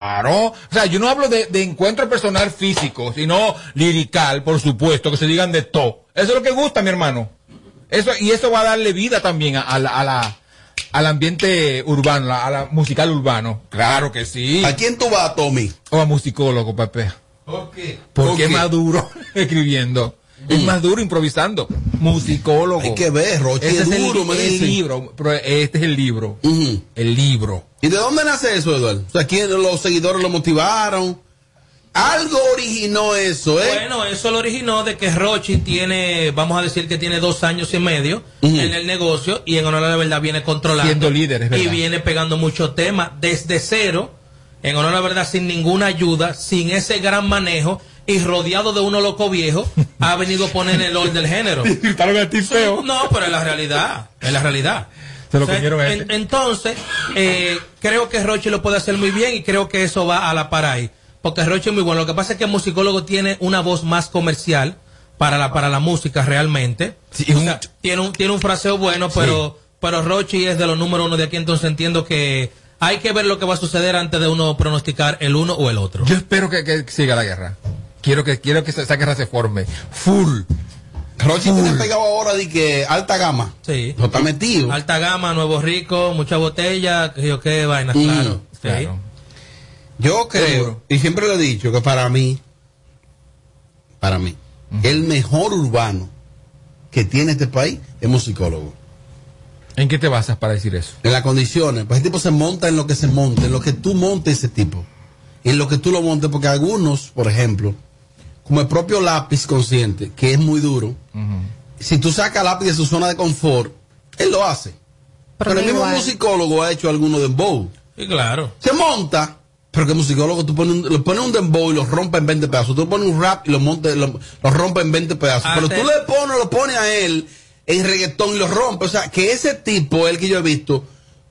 Claro. O sea, yo no hablo de, de encuentro personal físico, sino lirical, por supuesto, que se digan de todo. Eso es lo que gusta, mi hermano. Eso, y eso va a darle vida también a, a la, a la, al ambiente urbano, a la musical urbano. Claro que sí. ¿A quién tú vas, Tommy? O a musicólogo, Pepe. ¿Por qué? Porque es más duro escribiendo. Es más duro improvisando. Musicólogo. Hay que ver, Rochi, Este es es el, duro, me el libro. pero este es el libro. El libro. ¿Y de dónde nace eso, Eduardo? O sea, ¿quién los seguidores lo motivaron? Algo originó eso, ¿eh? Bueno, eso lo originó de que Rochi tiene, vamos a decir que tiene dos años y medio en el negocio y en honor a la verdad viene controlando. Siendo líder, es Y verdad. viene pegando muchos temas desde cero, en honor a la verdad, sin ninguna ayuda, sin ese gran manejo y rodeado de unos locos viejos, ha venido a poner el orden del género. feo. No, pero es la realidad, es la realidad. Se lo O sea, comieron a en- este. entonces, eh, creo que Rochi lo puede hacer muy bien y creo que eso va a la par ahí. Porque Rochi es muy bueno. Lo que pasa es que el musicólogo tiene una voz más comercial para la, para la música realmente. O sea, tiene, un, tiene un fraseo bueno, pero, pero Rochi es de los número uno de aquí, entonces entiendo que hay que ver lo que va a suceder antes de uno pronosticar el uno o el otro. Yo espero que, que siga la guerra. Quiero que, quiero que esa guerra se forme. Full. Rochi tiene pegado ahora de que alta gama. Sí. No está metido. Alta gama, nuevo rico, mucha botella, que yo qué vaina, Mm, claro. Sí. Yo creo, y siempre lo he dicho, que para mí, para mí, el mejor urbano que tiene este país es musicólogo. ¿En qué te basas para decir eso? En las condiciones. Pues ese tipo se monta en lo que se monta, en lo que tú montes ese tipo. En lo que tú lo montes, porque algunos, por ejemplo, como el propio lápiz consciente, que es muy duro, si tú sacas lápiz de su zona de confort, él lo hace. Pero, el mismo igual. musicólogo ha hecho alguno de dembow. Y claro. Se monta, pero que el musicólogo tú pones un, le pones un dembow y lo rompe en 20 pedazos. Tú pones un rap y lo, monta, lo, lo rompe en 20 pedazos. Ah, pero tú le pones, lo pones a él en reggaetón y lo rompe. O sea, que ese tipo, el que yo he visto,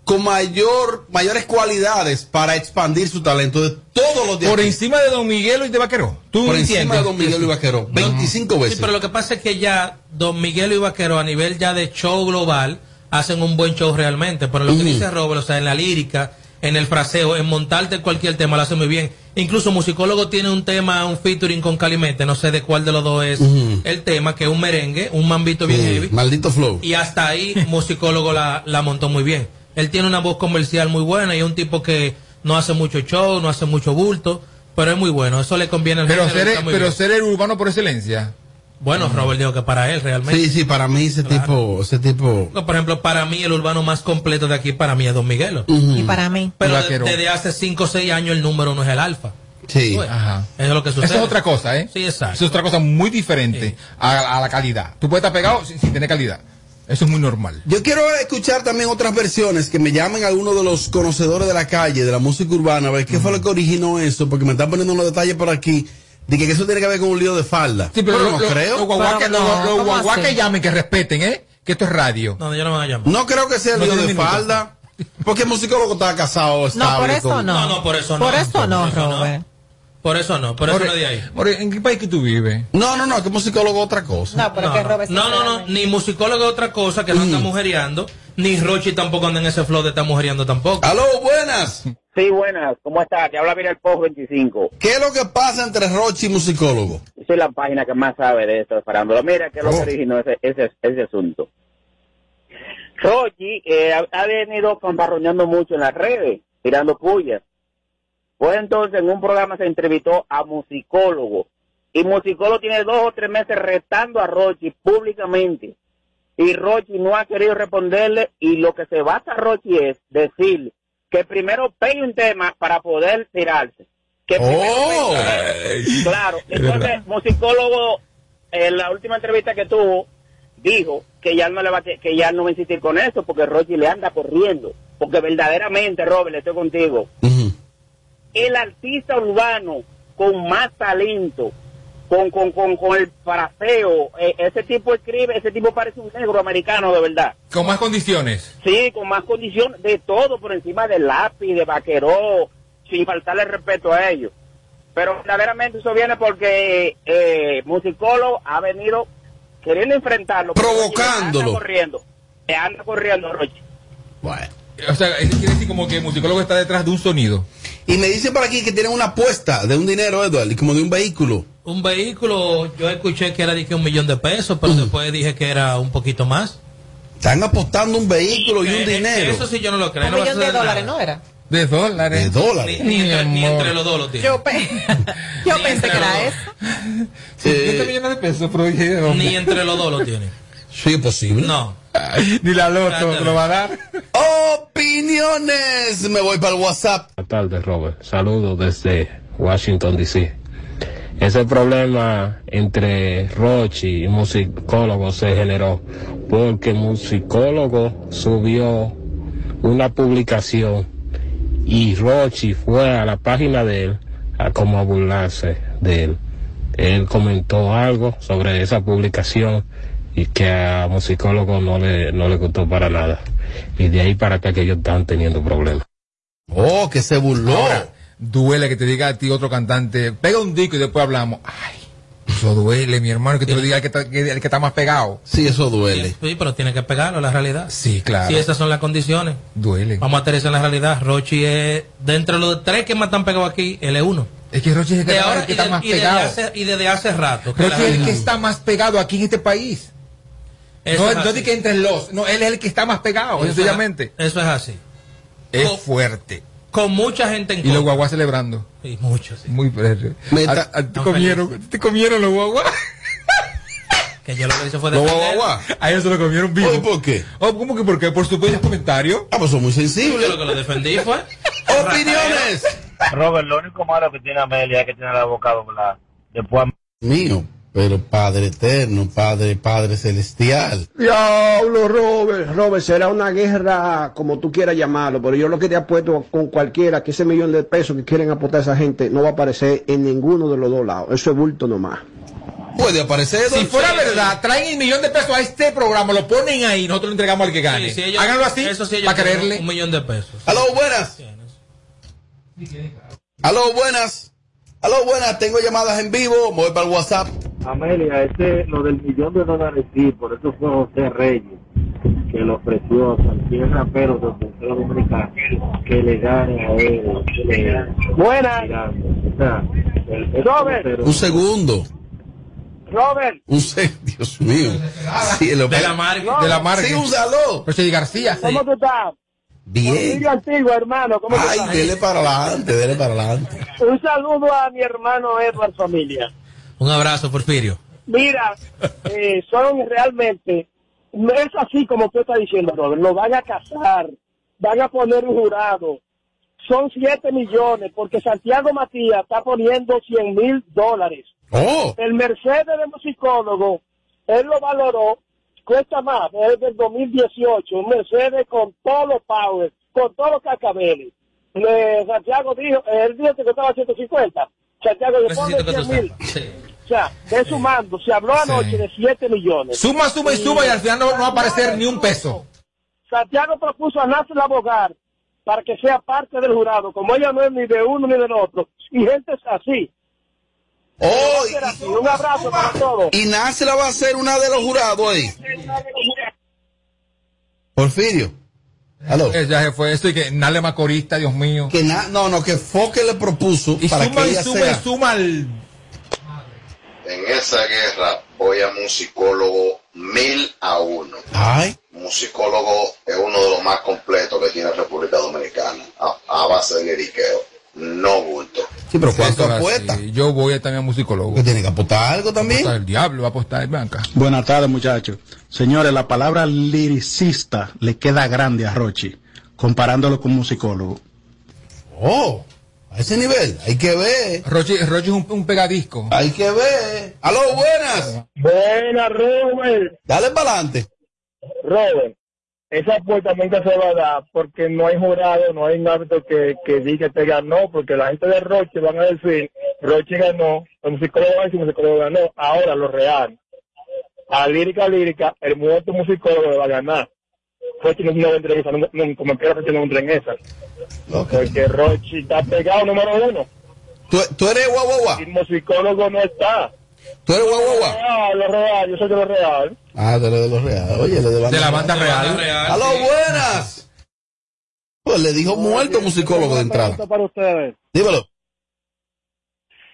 con mayor, mayores cualidades para expandir su talento de todos los días. Por encima de Don Miguelo y de Vaqueró. ¿Tú Por encima de Don Miguel y Vaqueró. 25 Sí, veces. pero lo que pasa es que ya Don Miguel y Vaquero a nivel ya de show global hacen un buen show realmente. Pero lo que dice Robert, o sea, en la lírica, en el fraseo, en montarte cualquier tema, lo hace muy bien. Incluso Musicólogo tiene un tema, un featuring con Calimete, no sé de cuál de los dos es el tema, que es un merengue, un mambito bien Sí, heavy. Maldito flow. Y hasta ahí Musicólogo la, la montó muy bien. Él tiene una voz comercial muy buena y es un tipo que no hace mucho show, no hace mucho bulto, pero es muy bueno. Eso le conviene al Pero género, ser, está muy pero bien. ser el urbano por excelencia. Bueno, Robert dijo que para él realmente. Sí, sí, para mí ese tipo, ese tipo. No, Por ejemplo, para mí el urbano más completo de aquí para mí es Don Miguelo. Y para mí. Pero desde hace 5 o 6 años el número uno es el alfa. Sí. Ajá. Eso es lo que sucede. Eso es otra cosa, ¿eh? Sí, exacto. Eso es otra cosa muy diferente a, a la calidad. Tú puedes estar pegado sin, sin tener calidad. Eso es muy normal. Yo quiero escuchar también otras versiones que me llamen algunos de los conocedores de la calle, de la música urbana, a ver qué fue lo que originó eso, porque me están poniendo unos detalles por aquí de que eso tiene que ver con un lío de falda. Sí, pero, Pero lo- no lo- creo. Los los- no, los ¿cómo guaguá así? que llamen, que respeten, ¿eh? Que esto es radio. No, ya no me van a llamar. No creo que sea el No lío de minutos. falda, porque el musicólogo estaba casado. No, estable por eso con- no. No, no, por eso no. Por eso no, Por eso no. Robert. Por eso no, por eso More- no de ahí. More, ¿En qué país que tú vives? No, no, no, que musicólogo es otra cosa. No, pero No, que no, Robert no, no, no, ni musicólogo es otra cosa que no anda mujereando, ni Rochi tampoco anda en ese flow de estar mujereando tampoco. Aló, buenas. Sí, buenas. ¿Cómo está? Te habla Mira el Post 25. ¿Qué es lo que pasa entre Rochi y musicólogo? Yo soy la página que más sabe de esto de farándula. Mira que es lo que Oh. originó ese, ese, ese asunto. Rochi eh, ha, venido camparroñando mucho en las redes, tirando pullas. Pues entonces en un programa se entrevistó a musicólogo. Y musicólogo tiene dos o tres meses retando a Rochi públicamente. Y Rochi no ha querido responderle. Y lo que se basa Rochi es decir que primero pegue un tema para poder tirarse. Que Oh. pegue- Claro, Es entonces, musicólogo, en la última entrevista que tuvo, dijo que ya no le va a, que ya no va a insistir con eso porque Rochi le anda corriendo. Porque verdaderamente, Robert, estoy contigo. El artista urbano con más talento, con, con, con, con el fraseo, eh, ese tipo escribe, ese tipo parece un negro americano de verdad. Con más condiciones. Sí, con más condiciones, de todo por encima del lápiz, de vaqueró, sin faltarle respeto a ellos. Pero verdaderamente eso viene porque eh, Musicólogo ha venido queriendo enfrentarlo. Provocándolo. Anda corriendo, anda corriendo, Rochi. Bueno. O sea, eso quiere decir como que el musicólogo está detrás de un sonido. Y me dicen por aquí que tienen una apuesta de un dinero, Edward, y como de un vehículo. Un vehículo, yo escuché que era de que un millón de pesos, pero después dije que era un poquito más. Están apostando un vehículo y un Eh, dinero. Eso sí yo no lo creo. Un no millón de dólares, nada. ¿no era? De dólares. De dólares. Ni, ni entre, ni los dos lo tiene. Yo, pe- yo Ni pensé que era eso. Sí, 50 millones de pesos, pero. Ni entre los dos lo tiene. Sí, es posible. No. Ni la loto lo va a dar. Opiniones. Me voy para el WhatsApp. Buenas tardes, Robert. Saludos desde Washington, D.C. Ese problema entre Rochi y musicólogo se generó porque el musicólogo subió una publicación y Rochi fue a la página de él a como a burlarse de él. Él comentó algo sobre esa publicación y que a musicólogo no le, no le gustó para nada. Y de ahí para acá que ellos están teniendo problemas. Oh, que se burló. Ahora, duele que te diga a ti otro cantante, pega un disco y después hablamos. Ay, eso duele, mi hermano, que te lo diga el que está, que- el que está más pegado. Sí, eso duele. Sí, pero tiene que pegarlo, la realidad. Sí, claro. Si esas son las condiciones. Duele. Vamos a aterrizar en la realidad. Rochi es, de entre los tres que más están pegados aquí, él es uno. Es que Roche es el que, De está- ahora el que está de- más y desde pegado. hace, y desde hace rato. Roche es el que está más pegado aquí en este país. Eso no, es no di que entre los, no, él es el que está más pegado, Eso es- sencillamente. Eso es así. Es Con- fuerte. Con mucha gente en Y los guaguas celebrando. Y muchos, sí. Muy fuerte. Me A- está- a- te comieron, te comieron los guaguas. Que yo lo que hice fue defender. guau, guau. A ellos se lo comieron vivo. ¿por qué? Oh, ¿Cómo que por qué? Por su propio comentario. Ah, pues son muy sensibles. Yo lo que lo defendí fue. Opiniones. Robert, lo único malo que tiene Amelia es que tiene la boca doblada. Después Mío, pero Padre eterno, Padre, Padre celestial. Diablo, Robert. Robert, será una guerra como tú quieras llamarlo, pero yo lo que te apuesto con cualquiera que ese millón de pesos que quieren apostar a esa gente no va a aparecer en ninguno de los dos lados. Eso es bulto nomás. Puede aparecer. Si fuera verdad, traen el millón de pesos a este programa, lo ponen ahí, nosotros lo entregamos al que gane. Sí, ellos- Háganlo así, eso sí, ellos para creerle. Un millón de pesos. Aló, buenas. Aló, buenas. Aló, buenas. Tengo llamadas en vivo. Voy para el WhatsApp. Amelia, ese, lo del millón de dólares sí, por eso fue José Reyes que le ofreció a cualquier rapero de República Dominicana que le gane a él. Buenas. Robert, Un segundo. Robert, Un segundo. Dios mío. Sí, lo- De la marca. De la marca. Sí, un saludo. Roche Di García. ¿cómo tú estás? Bien. antiguo, hermano, ¿cómo Ay, dele para adelante, dele para adelante. Un saludo a mi hermano Edward Familia. Un abrazo, Porfirio. Mira, eh, son realmente, no es así como tú estás diciendo, Robert, lo van a casar, van a poner un jurado, son 7 millones, porque Santiago Matías está poniendo 100 mil dólares. Oh, El Mercedes de musicólogo, él lo valoró, cuesta más, es del 2018, un Mercedes con todos los power, con todos los cascabeles. Le- Santiago dijo, él dijo que costaba 150. Santiago le pone Necesito que tú 100 mil. Sí. O sea, de sumando, se habló anoche de 7 millones. Suma, suma y suma y al final no, no va a aparecer ni un peso. Santiago propuso a Nasser Abogar para que sea parte del jurado, como ella no es ni de uno ni del otro. Y gente es así. Oh, así. Un abrazo para todos. y, y Nácela va a ser una de los jurados ahí. Porfirio. Aló. Eh, Ya se fue eso y que Nale Macorista, Dios mío. Que na- no, no, que Foque le propuso Y para suma que y ella suma sea. y suma al... En esa guerra voy a musicólogo mil a uno. Ay, Musicólogo es uno de los más completos que tiene República Dominicana, a, a base de liriqueo, no bulto. sí, pero ¿cuánto apuesta? Yo voy también a musicólogo. Que tiene que apostar algo también. Apostar el diablo, va a apostar en banca. Buenas tardes, muchachos. Señores, la palabra liricista le queda grande a Rochi, comparándolo con musicólogo. Oh, a ese nivel. Hay que ver. Roche, Roche es un, un pegadisco. Hay que ver. Aló, buenas. Buena, Robert. Dale para adelante. Robert, esa apuesta nunca se va a dar porque no hay jurado, no hay un árbitro que, que diga que ganó, porque la gente de Roche van a decir, Roche ganó, el musicólogo va a decir, el musicólogo ganó. Ahora, lo real, a lírica lírica, el muerto musicólogo le va a ganar. Roche no, no entra en esa, no, no, como quiera no entra en esa, porque Roche está pegado número uno, ¿Tú, tú eres guau, guau, guau. y el musicólogo no está. Tú eres guau, guau, guau. Ah, lo real, yo soy de lo real. Ah, tú eres de los reales. Oye, de, la banda De la banda real. real, Aló, sí. buenas. Pues le dijo muerto musicólogo de entrada. Para ustedes. Dímelo.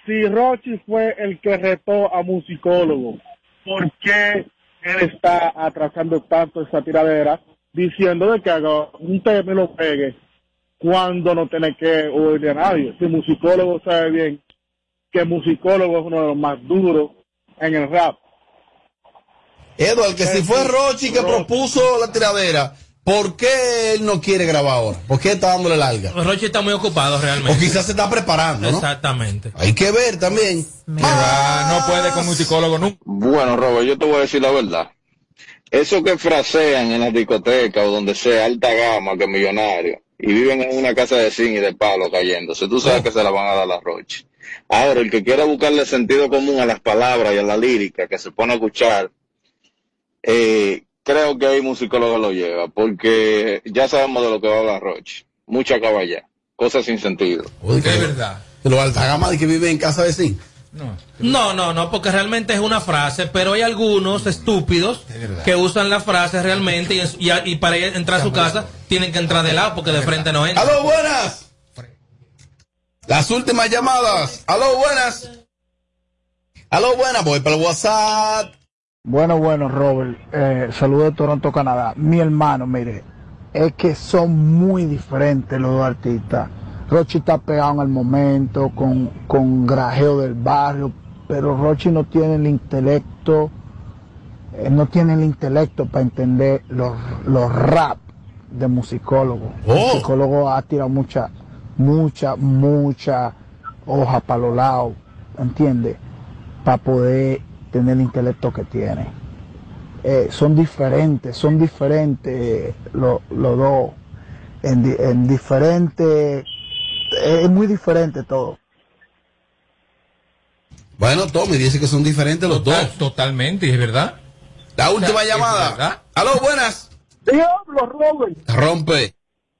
Si Rochi fue el que retó a musicólogo, ¿por qué él está atrasando tanto esa tiradera diciendo de que haga un tema y lo pegue cuando no tiene que oírle a nadie? Si musicólogo sabe bien que musicólogo es uno de los más duros en el rap. Edward, que si fue Rochi que propuso la tiradera, ¿por qué él no quiere grabar ahora? ¿Por qué está dándole larga? Rochi está muy ocupado realmente. O quizás se está preparando, ¿no? Exactamente. Hay que ver también. Ah, no puede con musicólogo nunca. Bueno, Robert, yo te voy a decir la verdad. Eso que frasean en las discotecas o donde sea, alta gama, que millonario, y viven en una casa de zinc y de palo cayéndose, tú sabes que se la van a dar a Roche. Ahora, el que quiera buscarle sentido común a las palabras y a la lírica que se pone a escuchar, eh, creo que ahí musicólogo lo lleva, porque ya sabemos de lo que va a hablar Roche. Mucha caballa, cosas sin sentido. Es verdad. Los alta gama de que viven en casa de zinc. No, no, no, porque realmente es una frase, pero hay algunos estúpidos que usan la frase realmente y, es- y a- y para entrar a su casa tienen que entrar de lado porque de frente no entran. ¡Aló, buenas! Las últimas llamadas. ¡Aló, buenas! ¡Aló, buenas! Voy para el WhatsApp. Bueno, bueno, Robert. Eh, saludos de Toronto, Canadá. Mi hermano, mire, es que son muy diferentes los dos artistas. Rochi está pegado en el momento, con, con grajeo del barrio, pero Rochi no tiene el intelecto, eh, no tiene el intelecto para entender los, los rap de musicólogo. El musicólogo ha tirado mucha, mucha, mucha hoja para los lados, ¿entiendes? Para poder tener el intelecto que tiene. Eh, son diferentes, son diferentes eh, lo- los dos, en, en diferentes, es muy diferente todo. Bueno, Tommy dice que son diferentes los dos. Totalmente, es verdad. La última O sea, llamada. verdad. ¡Aló, buenas! Diablo, Robert. Rompe.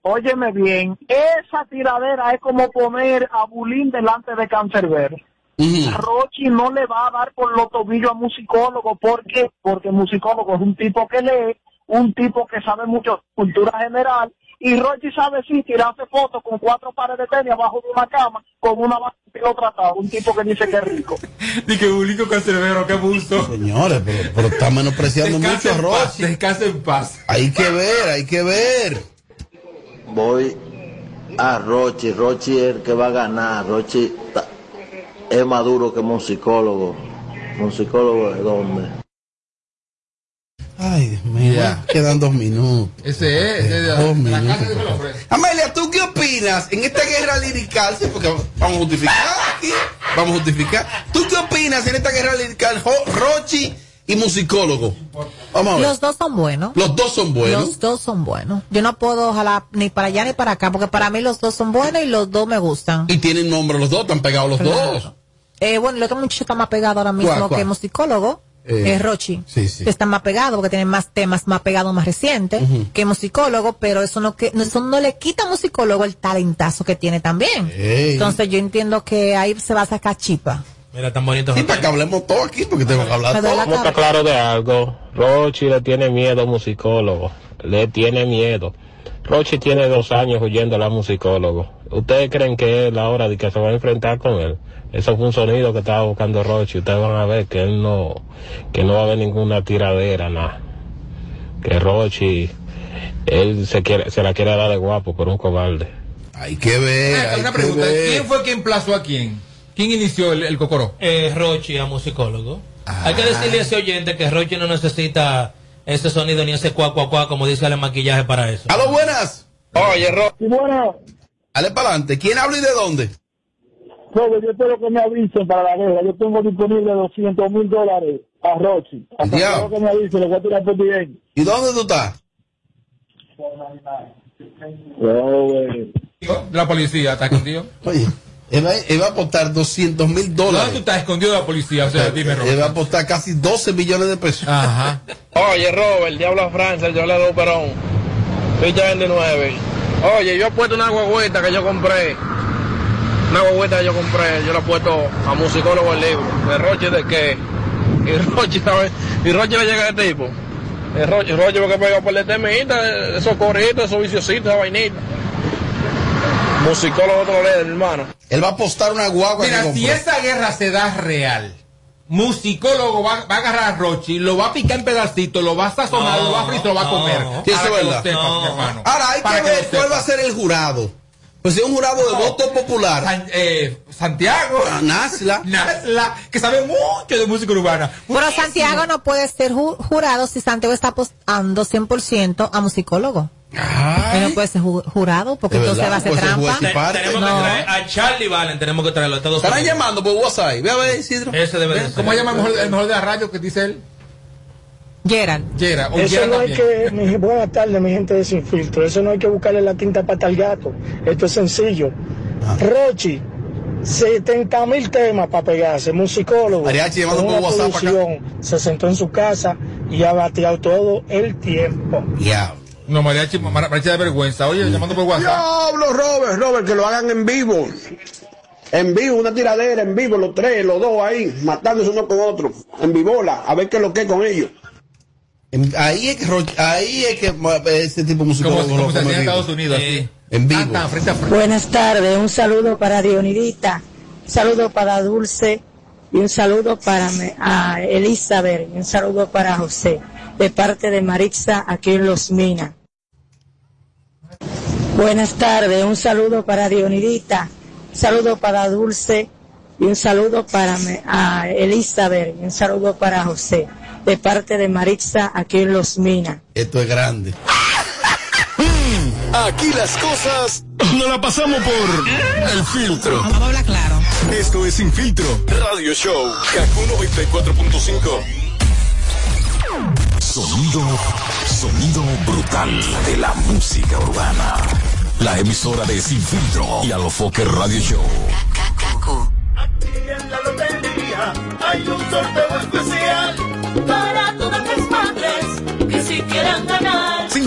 Óyeme bien, esa tiradera es como poner a Bulín delante de Cancerbero. A Rochi no le va a dar por los tobillos a musicólogo. ¿Por qué? Porque musicólogo es un tipo que lee, un tipo que sabe mucho cultura general. Y Rochi sabe sí tirarse fotos con cuatro pares de tenis abajo de una cama con una lo tratado. Un tipo que dice que es rico. Di que Bulico Cancerbero, qué busto. Señores, pero, pero está menospreciando mucho a Rochi. Descansa en paz. Hay que ver, hay que ver. Voy a Rochi. Rochi es el que va a ganar. Rochi es más duro que musicólogo. Musicólogo de dónde? Ay, Dios mío. Quedan dos minutos. Ese es. ese es Dos la minutos. casa de. Amelia, ¿tú qué opinas en esta guerra lirical? Sí, porque vamos a justificar aquí. Vamos a justificar. ¿Tú qué opinas en esta guerra lirical? Rochi y musicólogo. Vamos a ver. Los dos son buenos. Los dos son buenos. Los dos son buenos. Yo no puedo jalar ni para allá ni para acá, porque para mí los dos son buenos y los dos me gustan. Y tienen nombre los dos, están pegados los dos. Eh, bueno, el otro muchacho está más pegado ahora mismo ¿Cuál, cuál? que musicólogo. Eh, es Rochi. sí, sí. Está más pegado porque tiene más temas más pegados, más recientes que musicólogo, pero eso no que eso no le quita a musicólogo el talentazo que tiene también. Entonces yo entiendo que ahí se va a sacar chipa. Mira, tan bonito. Sí, para que hablemos todo aquí, porque tengo que hablar todo. Vamos a estar claro de algo. Rochi le tiene miedo a musicólogo. Le tiene miedo. Rochi tiene dos años huyendo a musicólogo. ¿Ustedes creen que es la hora de que se va a enfrentar con él? Eso fue un sonido que estaba buscando Rochi. Ustedes van a ver que él no, que no va a haber ninguna tiradera, nada. Que Rochi, él se quiere, se la quiere dar de guapo, pero un cobarde. Hay que ver. Venga, hay Una que pregunta. ver. ¿Quién fue quien plazó a quién? ¿Quién inició el, el cocoró? Eh, Rochi a musicólogo. Hay que decirle a ese oyente que Rochi no necesita ese sonido ni ese cuá, cuá, cuá, como dice el maquillaje para eso. ¡Aló, buenas! Oye, Rochi. Bueno, Dale para adelante. ¿Quién habla y de dónde? Robert, yo espero que me avisen para la guerra. Yo tengo disponible 200 mil dólares a Rochi. Hasta Diablo. que me avisen, le voy a tirar por bien. ¿Y dónde tú estás? Robert. La policía está escondido. Oye, él va, él va a apostar 200 mil ¿Dónde tú dólares. estás escondido de la policía? O sea, dime, Él va a apostar casi 12 millones de pesos. Ajá. Oye, Robert, Diablo Francia, yo le doy perón. Ficha 29. Oye, yo he puesto una guagüita que yo compré. Una guagüita que yo compré, yo la he puesto a musicólogo el libro. ¿De Roche de qué? Y Roche, ¿sabes? Y Roche le llega a este tipo. El Roche, Roche porque pegó por el temita, esos corritos, esos viciositos, esa vainita. Musicólogo otro líder, mi hermano. Él va a apostar una guagua Mira, si esa guerra se da real, musicólogo va, va a agarrar a Rochi, lo va a picar en pedacitos, lo va a sazonar, lo va a fritar, lo va a comer. Sí, eso es verdad. No. hermano. Ahora hay que ver cuál va a ser el jurado. Pues si es un jurado de voto popular. San- eh, Santiago. Nasla. Nasla, que sabe mucho de música urbana. Pero Santiago no puede ser ju- jurado si Santiago está apostando 100% a musicólogo. No puede ser ju- jurado porque entonces va a ser trampa. y parte. Tenemos No. que traer a Charlie Valen, tenemos que traerlo a todos. Estarán llamando por WhatsApp. Ve a ver, Isidro. Ese debe de ser. ¿Cómo se llama el mejor, el mejor de la radio que dice él? Gerald. Gerald. O Eso Gerald no hay que, mi, buenas tardes, mi gente de Sin Filtro. Eso no hay que buscarle la tinta pata al gato. Esto es sencillo. Ah. Rochi, 70 mil temas para pegarse. Musicólogo. Mariachi llamando por WhatsApp acá. Se sentó en su casa y ha bateado todo el tiempo. Ya. No, mariachi, Mar- mariachi de vergüenza. Oye, llamando por WhatsApp. Diablo, Robert, Robert, que lo hagan en vivo. En vivo, una tiradera, en vivo, los tres, los dos ahí, matándose uno con otro, en vivola, a ver qué es lo que es con ellos. Ahí es que, ahí es que ese tipo de musicólogo Como, como se en vivo. Estados Unidos. En vivo. Tan, tan, frente a frente. Buenas tardes, un saludo para Dionidita, un saludo para Dulce y un saludo para me- a Elizabeth y un saludo para José, de parte de Maritza aquí en Los Minas. Buenas tardes, un saludo para Dionidita, un saludo para Dulce y un saludo para me- a Elizabeth y un saludo para José, de parte de Maritza aquí en Los Minas. Esto es grande. Aquí las cosas no la pasamos por el filtro. Vamos a hablar claro. Esto es Sin Filtro Radio Show. Kaku 94.5. Sonido, sonido brutal de la música urbana. La emisora de Sin Filtro y Alofoque Radio Show. en la lotería hay un sorteo especial para todas las madres que si quieran ganar.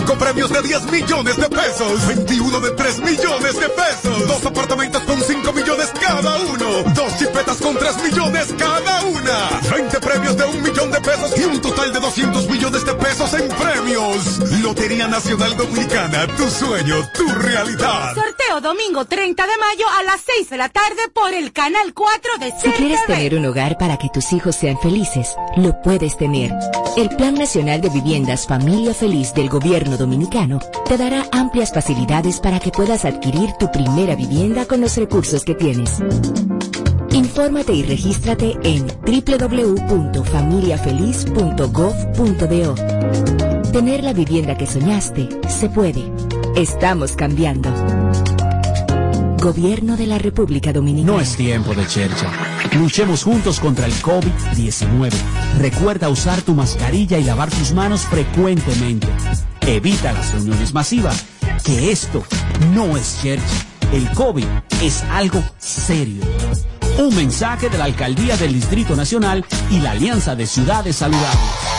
Cinco premios de 10 millones de pesos. 21 de 3 millones de pesos. Dos apartamentos con 5 millones cada uno. Dos chipetas con 3 millones cada una. 20 premios de un millón de pesos y un total de 200 millones de pesos en premios. Lotería Nacional Dominicana. Tu sueño, tu realidad. Sorteo domingo 30 de mayo a las 6 de la tarde por el canal 4 de Si quieres CTV. tener un hogar para que tus hijos sean felices, lo puedes tener. El Plan Nacional de Viviendas Familia Feliz del Gobierno Dominicano te dará amplias facilidades para que puedas adquirir tu primera vivienda con los recursos que tienes. Infórmate y regístrate en www.familiafeliz.gov.do. Tener la vivienda que soñaste se puede. Estamos cambiando. Gobierno de la República Dominicana. No es tiempo de chercha. Luchemos juntos contra el COVID-19. Recuerda usar tu mascarilla y lavar tus manos frecuentemente. Evita las reuniones masivas, que esto no es chercha. El COVID es algo serio. Un mensaje de la Alcaldía del Distrito Nacional y la Alianza de Ciudades Saludables.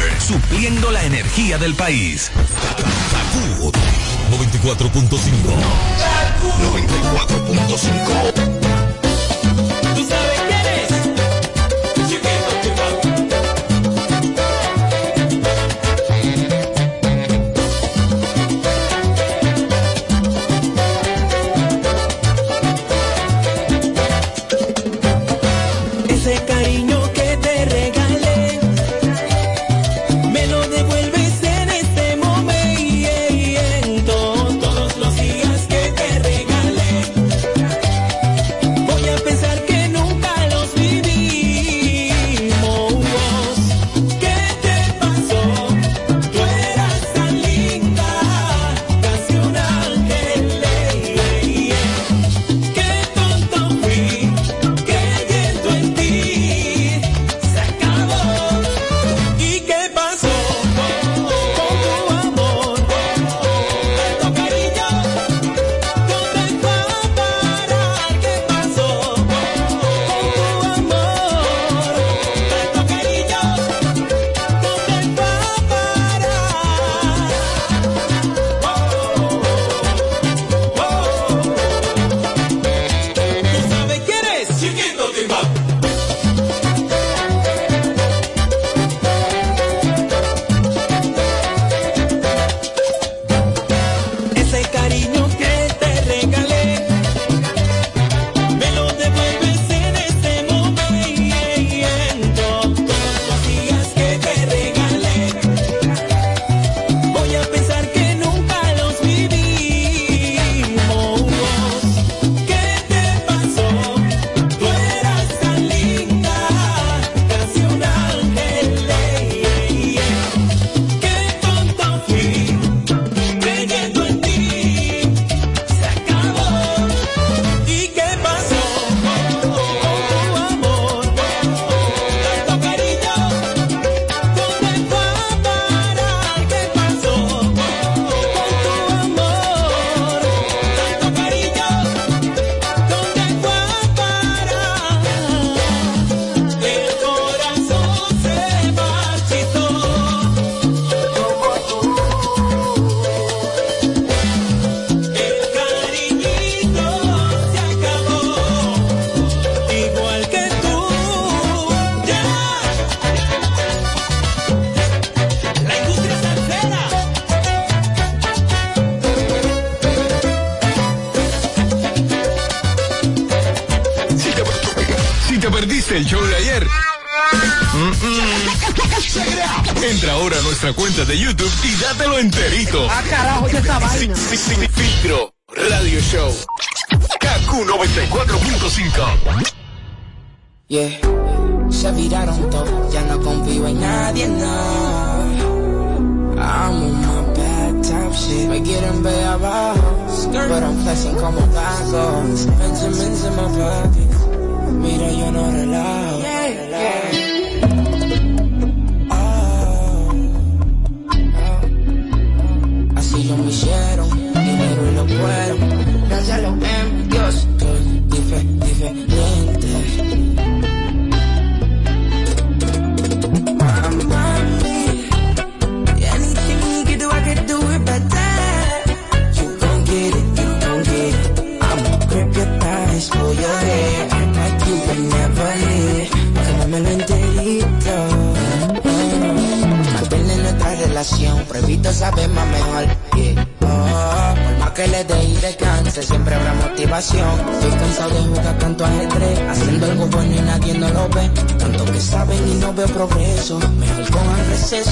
Supliendo la energía del país. 94.5. 94.5.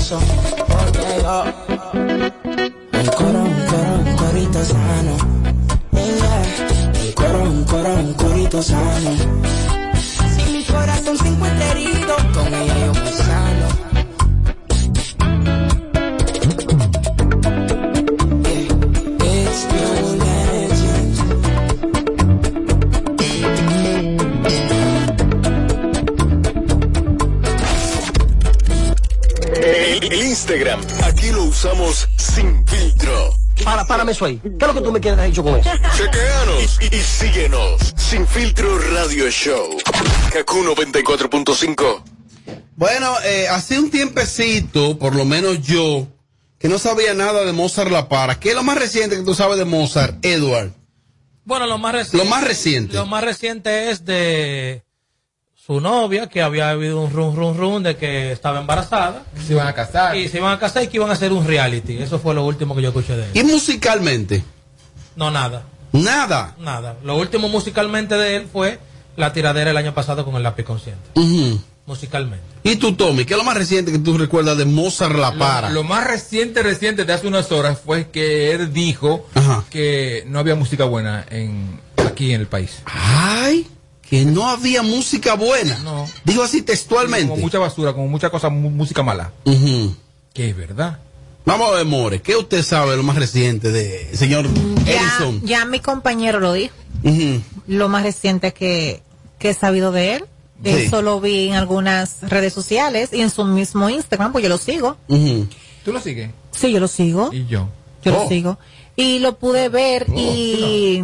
So. Eso ahí. ¿Qué es lo que tú me quieres dicho con eso? Chequeanos y, y síguenos. Sin filtro Radio Show. KQ 94.5. Bueno, eh, hace un tiempecito, por lo menos yo, que no sabía nada de Mozart La Para. ¿Qué es lo más reciente que tú sabes de Mozart, Edward? Bueno, lo más reciente. Lo más reciente. Lo más reciente es de su novia, que había habido un run run run de que estaba embarazada. Se iban a casar. Y se iban a casar y que iban a hacer un reality. Eso fue lo último que yo escuché de él. ¿Y musicalmente? No, nada. Nada. Nada. Lo último musicalmente de él fue la tiradera el año pasado con el lápiz consciente. Musicalmente. ¿Y tú, Tommy? ¿Qué es lo más reciente que tú recuerdas de Mozart La Para? Lo, lo más reciente, reciente de hace unas horas fue que él dijo que no había música buena en aquí en el país. Ay, que no había música buena. No. Dijo así textualmente. Como mucha basura, como mucha cosa, música mala. Que es verdad. Vamos a ver, More, ¿qué usted sabe de lo más reciente de señor Ya, Edison? ya mi compañero lo dijo. Lo más reciente que, que he sabido de él. Sí. Eso lo vi en algunas redes sociales y en su mismo Instagram, pues yo lo sigo. ¿Tú lo sigues? Sí, yo lo sigo. Y yo. Yo Oh. lo sigo. Y lo pude ver y,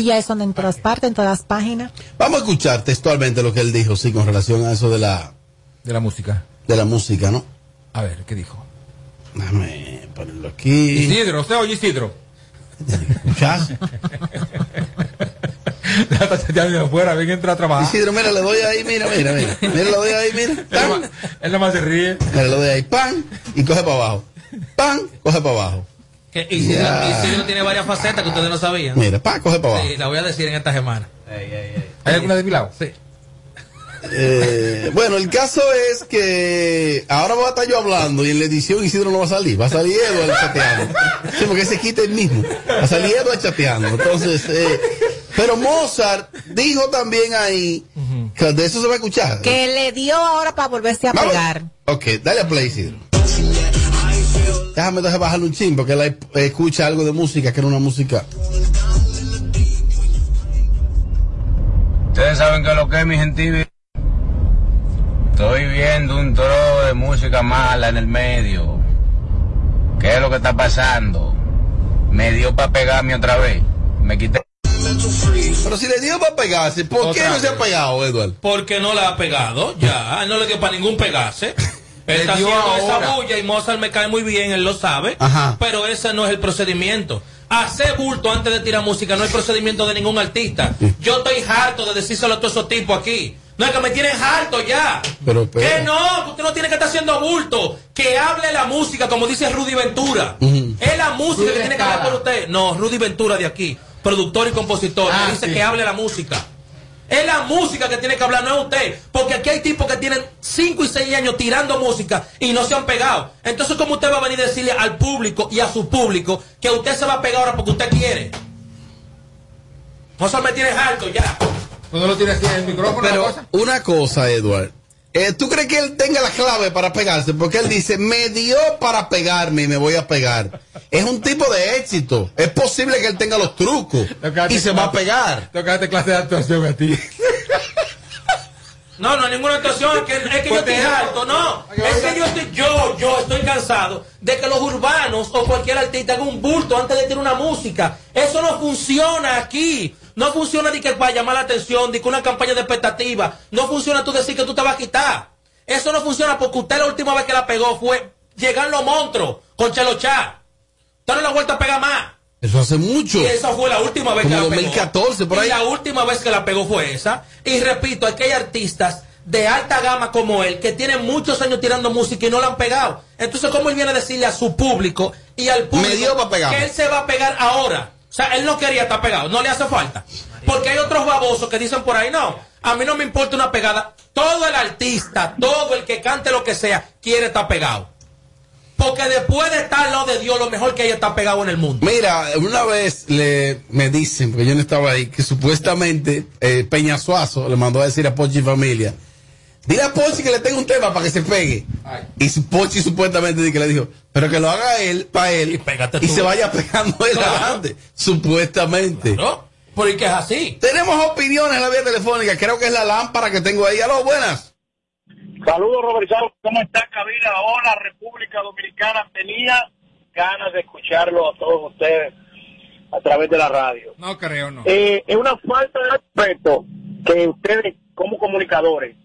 y ya eso anda en todas partes, en todas las páginas. Vamos a escuchar textualmente lo que él dijo, sí, con relación a eso de la, De la música. de la música, ¿no? A ver, ¿qué dijo? Déjame ponerlo aquí. Isidro, ¿usted oye Isidro? ¿Escuchas? Afuera, ven, entra a trabajar. Isidro, mira, le doy ahí, mira, mira, mira. Mira, le doy ahí, mira. Pan. Él nada más se ríe. Mira, le doy ahí, pan, y coge para abajo. Pan, coge para abajo. Que Isidro, tiene varias facetas que ustedes no sabían. Mira, pan, coge para abajo. Sí, la voy a decir en esta semana. ¿Hay alguna de mi lado? Sí. Eh, bueno, el caso es que ahora voy a estar yo hablando y en la edición Isidro no va a salir, va a salir Eduardo chateando. Sí, porque se quita el mismo. Va a salir Eduardo chateando. Entonces, eh, pero Mozart dijo también ahí que de eso se va a escuchar. Que le dio ahora para volverse a Vamos. pegar. Ok, dale a play, Isidro. Déjame entonces bajarle un chin porque él escucha algo de música que era una música. Ustedes saben que lo que es mi gentil. Estoy viendo un toro de música mala en el medio. ¿Qué es lo que está pasando? Me dio para pegarme otra vez. Me quité. Pero si le dio para pegarse, ¿por qué no se ha pegado, Eduardo? Porque no la ha pegado, ya. No le dio para ningún pegarse. Él está haciendo esa bulla y Mozart me cae muy bien, él lo sabe. Ajá. Pero ese no es el procedimiento. Hacer bulto antes de tirar música no es procedimiento de ningún artista. Yo estoy harto de decírselo a todos esos tipos aquí. No es que me tienen harto ya. Pero, pero- Que no, usted no tiene que estar haciendo bulto. Que hable la música, como dice Rudy Ventura. Es la música Rudy que tiene que hablar por usted. No, Rudy Ventura de aquí, productor y compositor. Ah, que dice sí. que hable la música. Es la música que tiene que hablar, no es usted. Porque aquí hay tipos que tienen 5 y 6 años tirando música y no se han pegado. Entonces, ¿cómo usted va a venir a decirle al público y a su público que usted se va a pegar ahora porque usted quiere? No se me tiene harto ya. Cuando lo tiene así en el micrófono, Pero cosa. una cosa, Edward. Eh, ¿Tú crees que él tenga la clave para pegarse? Porque él dice, me dio para pegarme y me voy a pegar. Es un tipo de éxito. Es posible que él tenga los trucos y se va a pegar. Tocaste clase de actuación a ti. No, no, ninguna actuación, es que, es que yo estoy harto, no. Es que yo estoy, yo, yo estoy cansado de que los urbanos o cualquier artista haga un bulto antes de tirar una música. Eso no funciona aquí. No funciona ni que para llamar la atención, ni que una campaña de expectativa. No funciona tú decir que tú te vas a quitar. Eso no funciona porque usted la última vez que la pegó fue llegar los monstruos con Chelo Chá. Usted no la ha vuelto a pegar más. Eso hace mucho. Y esa fue la última vez Como que la 2014, pegó. por ahí. Y la última vez que la pegó fue esa. Y repito, aquí hay artistas de alta gama como él que tienen muchos años tirando música y no la han pegado. Entonces, ¿cómo él viene a decirle a su público y al público que él se va a pegar ahora? O sea, él no quería estar pegado, no le hace falta. Porque hay otros babosos que dicen por ahí, no, a mí no me importa una pegada. Todo el artista, todo el que cante lo que sea, quiere estar pegado. Porque después de estar al lado de Dios, lo mejor que hay es estar pegado en el mundo. Mira, una vez le, me dicen, porque yo no estaba ahí, que supuestamente eh, Peña Suazo le mandó a decir a Pochi Familia, dile a Pochi que le tenga un tema para que se pegue. Y su- Pochi supuestamente que le dijo, pero que lo haga él, para él, y, pégate tú. se vaya pegando él Claro. adelante. Supuestamente. ¿No? Porque es así. Tenemos opiniones en la vía telefónica, creo que es la lámpara que tengo ahí. Aló, buenas. Saludos, Robert Sauer. ¿Cómo está, cabina? Hola, República Dominicana. Tenía ganas de escucharlo a todos ustedes a través de la radio. No creo, no. Eh, es una falta de respeto que ustedes, como comunicadores,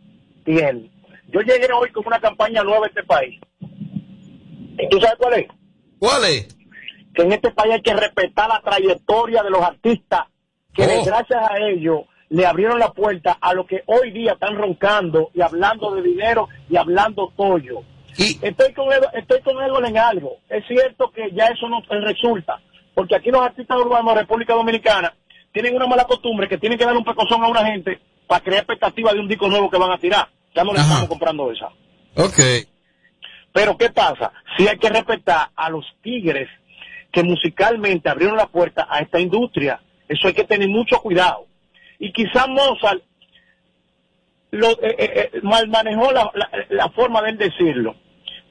Yo llegué hoy con una campaña nueva a este país. ¿Y tú sabes cuál es? ¿Cuál es? Que en este país hay que respetar la trayectoria de los artistas, que Oh. gracias a ellos le abrieron la puerta a lo que hoy día están roncando y hablando de dinero y hablando tollo. Estoy con Edo, estoy con Edward en algo. Es cierto que ya eso no resulta, porque aquí los artistas urbanos de República Dominicana tienen una mala costumbre que tienen que dar un pecozón a una gente para crear expectativa de un disco nuevo que van a tirar. Ya no le estamos comprando esa. Ok. Pero ¿qué pasa? Sí hay que respetar a los tigres que musicalmente abrieron la puerta a esta industria. Eso hay que tener mucho cuidado. Y quizás Mozart lo, eh, eh, eh, mal manejó la, la- la forma de él decirlo.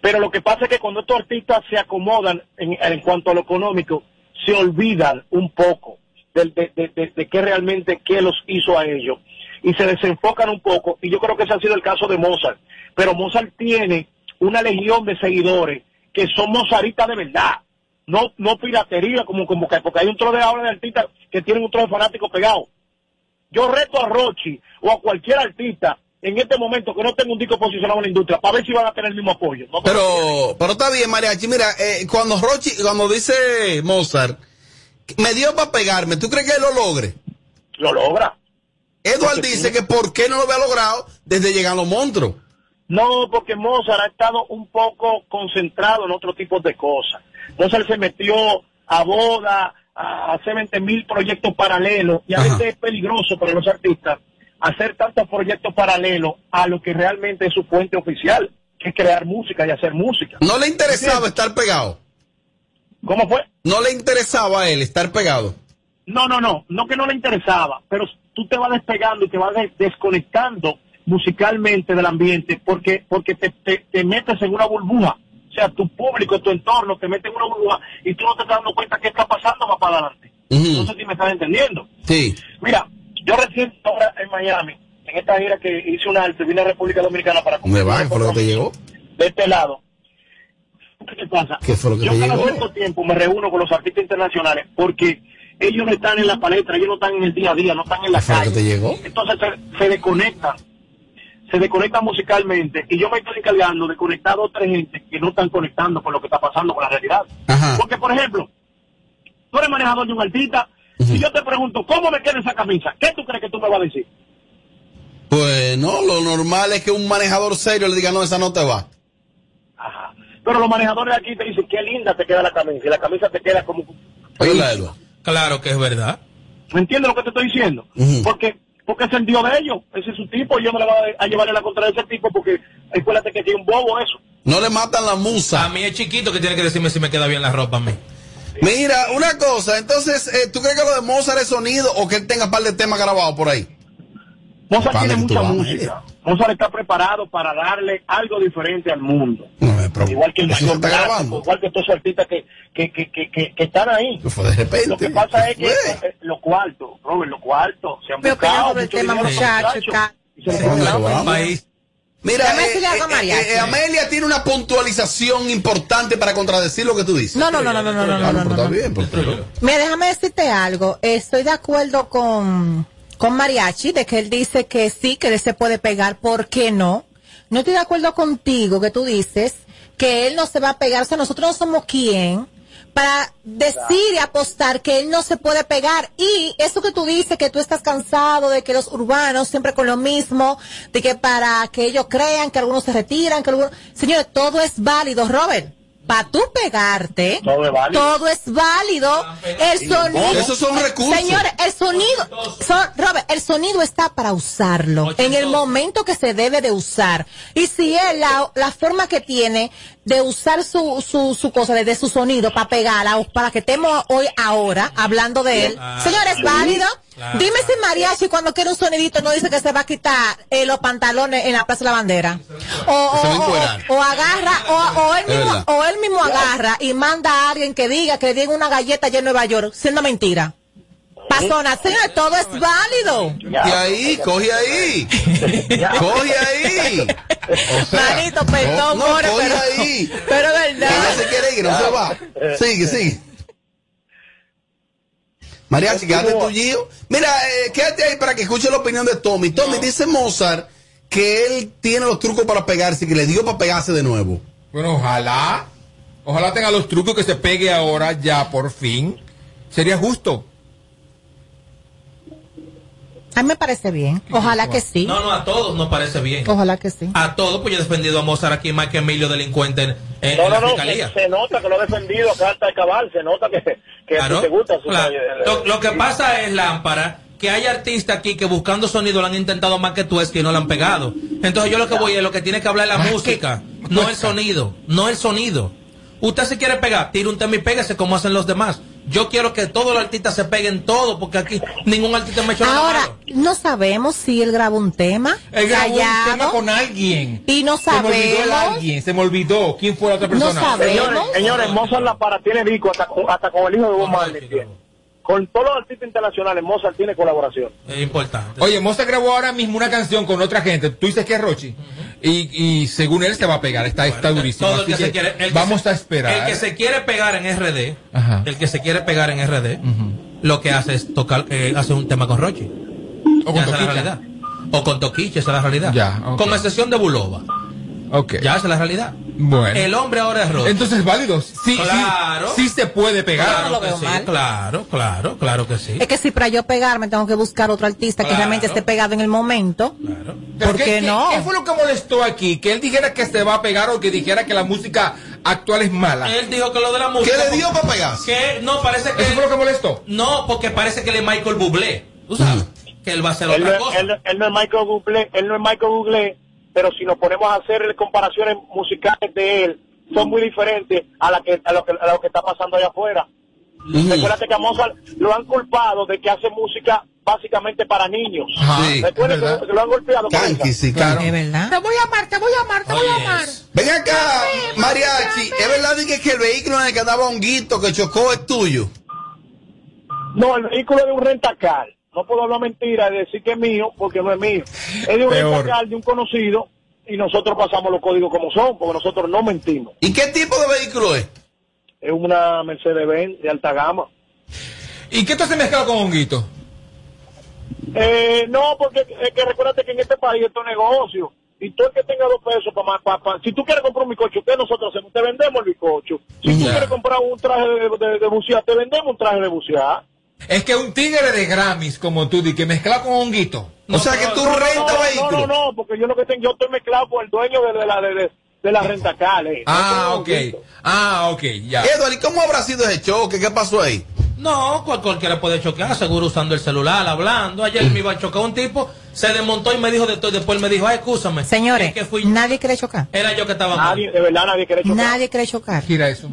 Pero lo que pasa es que cuando estos artistas se acomodan en, en cuanto a lo económico, se olvidan un poco de, de- de qué realmente qué los hizo a ellos. Y se desenfocan un poco. Y yo creo que ese ha sido el caso de Mozart. Pero Mozart tiene una legión de seguidores que son mozaritas de verdad. No, no piratería como, como que, porque hay un tro de ahora de artistas que tienen un tro de fanáticos pegados. Yo reto a Rochi o a cualquier artista en este momento que no tenga un disco posicionado en la industria para ver si van a tener el mismo apoyo. ¿no? Pero, pero está bien, Mariachi. Mira, eh, cuando Rochi, cuando dice Mozart, me dio para pegarme, ¿tú crees que lo logre? lo logra. Edward Porque dice que por qué no lo había logrado desde llegar a los monstruos. No, porque Mozart ha estado un poco concentrado en otro tipo de cosas. Mozart se metió a boda, a hacer 20 mil proyectos paralelos, y a Ajá. veces es peligroso para los artistas hacer tantos proyectos paralelos a lo que realmente es su fuente oficial, que es crear música y hacer música. No le interesaba estar pegado. ¿Cómo fue? No le interesaba a él estar pegado. No, no, no, no que no le interesaba, pero tú te vas despegando y te vas de- desconectando musicalmente del ambiente porque porque te, te, te metes en una burbuja. O sea, tu público, tu entorno te mete en una burbuja y tú no te estás dando cuenta qué está pasando más para adelante. No sé si me estás entendiendo. Sí. Mira, yo recién ahora en Miami, en esta gira que hice una alta, vine a República Dominicana para Me va, ¿qué fue lo que te llegó? de este lado. ¿Qué te pasa? ¿Qué fue lo que Yo cada llegó? cierto tiempo me reúno con los artistas internacionales porque ellos no están en la palestra, ellos no están en el día a día, no están en la ¿Qué fue lo que calle. te llegó? Entonces se, se desconectan, se desconectan musicalmente y yo me estoy encargando de conectar a otra gente que no están conectando con lo que está pasando con la realidad. Porque, por ejemplo, tú eres manejador de un artista y yo te pregunto, ¿cómo me queda esa camisa? ¿Qué tú crees que tú me vas a decir? Pues no, lo normal es que un manejador serio le diga, no, esa no te va. Pero los manejadores aquí te dicen, qué linda te queda la camisa y la camisa te queda como... Claro que es verdad. ¿Me entiendes lo que te estoy diciendo? Porque porque es el dios de ellos, ese es su tipo, y yo me la voy a, a llevarle la contra de ese tipo porque acuérdate que tiene un bobo eso. No le matan la musa. A mí es chiquito que tiene que decirme si me queda bien la ropa a mí. Mira, una cosa, entonces, eh, ¿tú crees que lo de Mozart es sonido o que él tenga un par de temas grabados por ahí? Mozart tiene mucha música. Mozart está preparado para darle algo diferente al mundo. igual que el eso Michael está Jackson, grabando. igual que todos esos artistas que, que, que, que, que, que están ahí. Fue de repente. Lo que pasa es que eh, los cuartos, Robert, los cuartos se han Pero buscado sobre el tema. Mira, eh, eh, eh, eh, Amelia tiene una puntualización importante para contradecir lo que tú dices. No, no, no, no, no, no, no, Ah, no, pero no, está no. bien, pues, Mira, déjame decirte algo. Estoy de acuerdo con, con Mariachi de que él dice que sí, que él se puede pegar. ¿Por qué no? No estoy de acuerdo contigo que tú dices que él no se va a pegar. O sea, nosotros no somos quien para decir y apostar que él no se puede pegar. Y eso que tú dices, que tú estás cansado de que los urbanos siempre con lo mismo, de que para que ellos crean que algunos se retiran, que algunos... Señores, todo es válido, Robert. Para tú pegarte, Todo es válido. todo es válido. El sonido. Esos son recursos. Señores, el sonido. son- Robert, el sonido está para usarlo. En el momento que se debe de usar. Y si él, la, la forma que tiene de usar su, su, su cosa, de, de su sonido para pegarla, para que estemos hoy ahora hablando de él. Señores, válido. Claro, Dime si Mariachi cuando quiere un sonidito no dice que se va a quitar eh, los pantalones en la Plaza de la Bandera. O, o, o- agarra, o, o él mismo, o él mismo agarra y manda a alguien que diga que le den una galleta allá en Nueva York, siendo mentira. Señores, todo es válido. Y ahí, coge ahí. coge ahí. O sea, Manito, perdón, no, more, coge pero- ahí. pero verdad. ya se quiere ir, no se va. Sigue, sigue. Mariachi, quédate tu Gio. Mira, eh, quédate ahí para que escuche la opinión de Tommy. Tommy dice Mozart que él tiene los trucos para pegarse, que le dio para pegarse de nuevo. Bueno, ojalá. Ojalá tenga los trucos que se pegue ahora ya por fin. Sería justo. A mí me parece bien. Ojalá que sí. No, no, a todos nos parece bien. Ojalá que sí. A todos, pues yo he defendido a Mozart aquí más que Emilio delincuente en, en No, la no, no, fiscalía. se, se nota que lo ha defendido a carta de cabal, se nota que, que a ti Claro, te gusta su claro. Lo, lo que pasa es, Lámpara, que hay artistas aquí que buscando sonido lo han intentado más que tú, es que no lo han pegado. Entonces yo lo que voy es lo que tiene que hablar es la música, no el sonido, no el sonido. Usted se quiere pegar, tire un tema y pégase como hacen los demás. Yo quiero que todos los artistas se peguen todo, porque aquí ningún artista me ha hecho nada Ahora, malo. no sabemos si él grabó un tema. Él grabó un tema con alguien. Y no Se me olvidó el sabemos. alguien, se me olvidó. ¿Quién fue la otra persona? Señores, señores, Mozart La Para tiene disco hasta, con- hasta con el hijo de Bob Marley. Con todos los artistas internacionales, Mozart tiene colaboración. Es importante. Oye, Mozart grabó ahora mismo una canción con otra gente. Tú dices que es Rochi. y, y según él se va a pegar. Está, está durísimo. Todo el que que se quiere, el que vamos se- a esperar. El que se quiere pegar en RD, Ajá. el que se quiere pegar en RD, lo que hace es tocar, eh, hace un tema con Rochi. O con Ya esa es la Toquicha. realidad. O con Toquiche, esa es la realidad. Ya, ok. Con excepción de Bulova. Ok. Ya esa es la realidad. Bueno. El hombre ahora es Rochi. Entonces es válido. Sí, Claro. sí, sí se puede pegar. Claro lo veo sí, mal. claro, claro, claro que sí. Es que si para yo pegarme tengo que buscar otro artista que Claro. realmente esté pegado en el momento. Pero ¿Por ¿qué- qué no? ¿Qué fue lo que molestó aquí? Que él dijera que se va a pegar o que dijera que la música actual es mala. Él dijo que lo de la música. ¿Qué le dio para pegarse? Que no parece que. ¿Eso fue lo que molestó? No, porque parece que él es Michael Bublé. Tú sabes. Que él va a hacer Él, otra no- cosa. él- él no es Michael Bublé, él no es Michael Bublé, pero si nos ponemos a hacer comparaciones musicales de él, son muy diferentes a, la que, a, lo, que, a lo que está pasando allá afuera. Recuérdate que a Mozart lo han culpado de que hace música básicamente para niños. Sí, que, lo han golpeado. esa. sí, claro. verdad. Te voy a amar, te voy a amar, te voy a amar. Ven acá, Mariachi, ¿es verdad de que, que el vehículo en el que andaba Honguito que chocó es tuyo? No, el vehículo es de un rentacar. No puedo hablar mentira y decir que es mío porque no es mío. Es de un rentacar de un conocido y nosotros pasamos los códigos como son porque nosotros no mentimos. ¿Y qué tipo de vehículo es? Es una Mercedes-Benz de alta gama. ¿Y qué tú has mezclado con Honguito? Eh, no, porque es que recuérdate que en este país esto es negocio. Y tú el que tenga dos pesos para pa, pa- si tú quieres comprar un bizcocho, ¿qué nosotros hacemos? Te vendemos el bizcocho. Si tú Ya. quieres comprar un traje de, de, de bucear, te vendemos un traje de bucear. Es que un tigre de Grammys, como tú di, que mezcla con Honguito. o sea que tú no, rentas no, vehículos. No, no, no, porque yo lo que tengo, yo estoy mezclado con el dueño de, de la de, de, de la renta cal, eh. Ah, No ok. Ah, ok, ya. Edward, ¿y cómo habrá sido ese choque? ¿Qué pasó ahí? No, cual- cualquiera puede chocar, seguro usando el celular, hablando. Ayer me iba a chocar un tipo, se desmontó y me dijo de todo. y Después me dijo, ay, escúchame. Señores, Es que fui- nadie quiere chocar. Era yo que estaba mal. Nadie, de verdad, nadie quiere chocar. Nadie quiere chocar. Gira eso.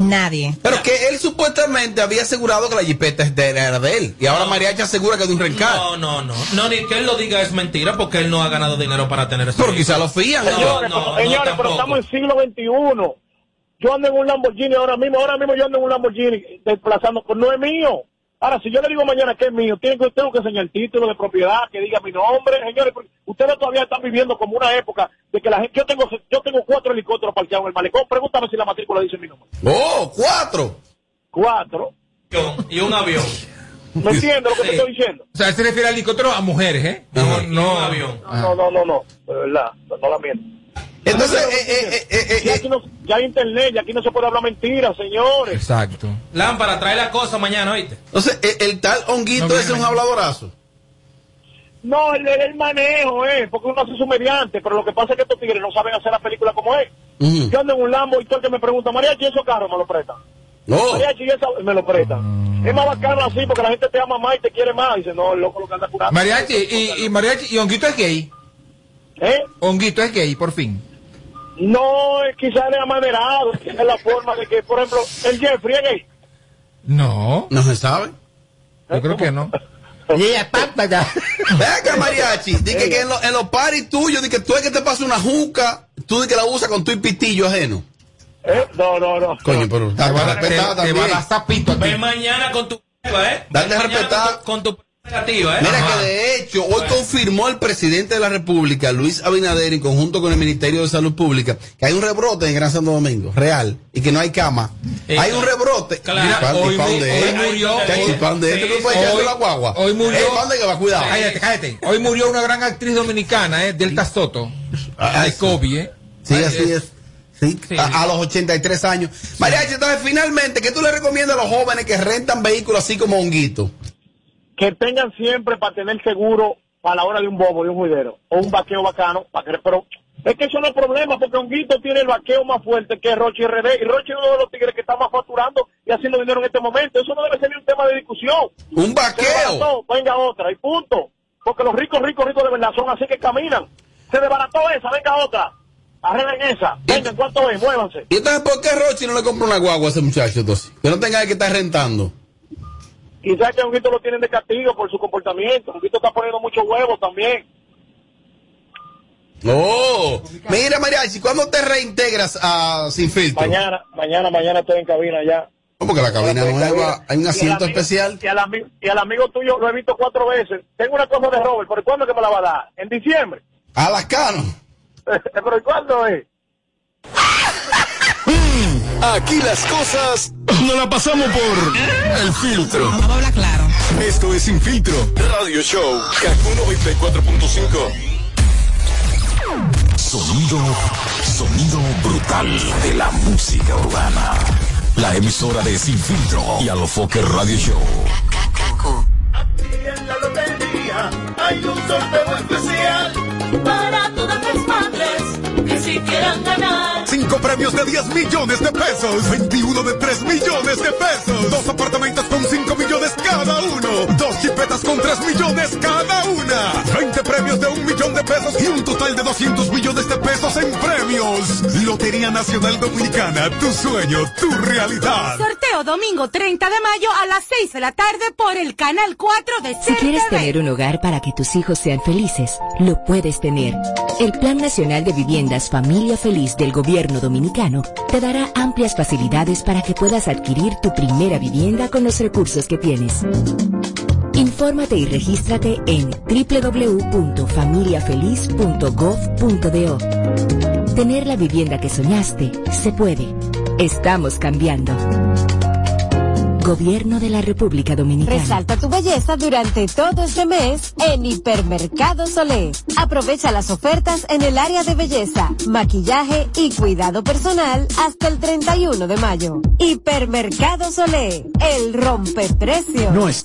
Nadie. Pero que él supuestamente había asegurado que la jipeta es de- era de él. Y ahora Mariachi asegura que es de un rencar. No, no, no. No, ni que él lo diga es mentira porque él no ha ganado dinero para tener eso. Pero quizá lo fían. No, Señores, no, pero, no, señores, pero tampoco. estamos en siglo XXI. Yo ando en un Lamborghini ahora mismo, ahora mismo yo ando en un Lamborghini desplazando, pues no es mío. Ahora, si yo le digo mañana que es mío, tiene que, tengo que enseñar el título de propiedad, que diga mi nombre, señores, porque ustedes todavía están viviendo como una época de que la gente, yo tengo, yo tengo cuatro helicópteros parqueados en el malecón, pregúntame si la matrícula dice mi nombre. Oh, cuatro. Cuatro. Y un avión. ¿No entiendes lo que te estoy diciendo? O sea, él se refiere al helicóptero a mujeres, ¿eh? No, no. avión. No, no, no, no, de verdad, no, no la miento. Entonces, eh, eh, eh, eh, Ya eh, aquí no, ya hay internet, ya aquí no se puede hablar mentiras, señores. Exacto. Lámpara, trae la cosa mañana, ¿oíste? entonces eh, el tal Honguito No, ese es un habladorazo. No, el, el manejo, eh, porque uno hace su mediante, pero lo que pasa es que estos tigres no saben hacer la película como es. Ujú. Yo ando en un Lambo y todo el que me pregunta, Mariachi, esos carros me lo prestan. No. Mariachi, esa, me lo prestan. Es más bacano así porque la gente te ama más y te quiere más. Y dice, no, el loco lo que anda curando. Mariachi, y, y Mariachi, y Honguito es gay. ¿Eh? Honguito es gay, por fin. No, es quizás es amaderado, es la forma de que, por ejemplo, el Jeffrey es gay. No, No se sabe. yo creo que no. Ve acá, Mariachi. Dice que en, lo- en los paris tuyos, di que tú es que te pasa una juca, tú di que la usas con tu pitillo ajeno. ¿Eh? No, no, no. Coño, pero Te va, a- te- respetada te va a también. dar zapito. Ven mañana con tu prueba, ¿eh? Con tu, con tu negativa, ¿eh? Mira Ajá. que de hecho, hoy confirmó el presidente de la República, Luis Abinader, en conjunto con el Ministerio de Salud Pública, que hay un rebrote en Gran Santo Domingo, real, y que no hay cama. Eh, hay un rebrote. claro. Mira, ¿pa' Hoy dónde hoy murió- Chachi, hoy- ¿pa' dónde es? sí, ¿Tú puedes hoy- la guagua? hoy murió- Eh, ¿pa' dónde que va? Cuidado. Cállate, cállate. Hoy murió una gran actriz dominicana, ¿eh? Delta Soto. Ah, de. COVID, ¿eh? Sí, Ay, así eh, es. Sí, Sí. A, a los 83 años. Mariachi, entonces, finalmente, ¿qué tú le recomiendas a los jóvenes que rentan vehículos así como Honguito? Que tengan siempre para tener seguro para la hora de un bobo, de un juidero, o un vaqueo bacano, para que, pero es que eso no es problema, porque Honguito tiene el vaqueo más fuerte que Rochi RD, y Rochi es uno de los tigres que está más facturando y haciendo dinero en este momento, eso no debe ser ni un tema de discusión. Un vaqueo. venga otra, y punto, porque los ricos, ricos, ricos de verdad son así que caminan, se desbarató esa, venga otra, arreglen esa, venga, ¿cuánto es? Muévanse. ¿Y entonces por qué Rochi no le compra una guagua a ese muchacho entonces? Que no tenga que estar rentando. Quizás que Honguito lo tienen de castigo por su comportamiento, Honguito está poniendo muchos huevos también. Oh, mira Mariachi, ¿cuándo te reintegras a Sin Filtro? Mañana, mañana, mañana estoy en cabina ya. ¿Cómo que la cabina en nueva? cabina. Hay un asiento amigo- especial. Y al, y al amigo tuyo lo he visto cuatro veces. Tengo una cosa de Robert, ¿pero cuándo es que me la va a dar? ¿En diciembre? A las canos. ¿Pero cuándo es? Aquí las cosas no la pasamos por el filtro. Claro. Esto es Sin Filtro Radio Show, Kaku 94.5. Sonido, sonido brutal de la música urbana. La emisora de Sin Filtro y Alofoque Radio Show. en la lotería hay un sorteo especial para todas las madres que si quieran ganar. Cinco premios de 10 millones de pesos. 21 de 3 millones de pesos. Dos apartamentos con 5 millones cada uno. Dos chipetas con 3 millones cada una. 20 premios de un millón de pesos y un total de 200 millones de pesos en premios. Lotería Nacional Dominicana. Tu sueño, tu realidad. Sorteo domingo 30 de mayo a las 6 de la tarde por el canal 4 de Si quieres tener un hogar para que tus hijos sean felices, lo puedes tener. El Plan Nacional de Viviendas Familia Feliz del Gobierno Dominicano te dará amplias facilidades para que puedas adquirir tu primera vivienda con los recursos que tienes. Infórmate y regístrate en www.familiafeliz.gov.do. Tener la vivienda que soñaste se puede. Estamos cambiando. Gobierno de la República Dominicana. Resalta tu belleza durante todo este mes en Hipermercado Solé. Aprovecha las ofertas en el área de belleza, maquillaje y cuidado personal hasta el 31 de mayo. Hipermercado Solé, el rompeprecio. No es.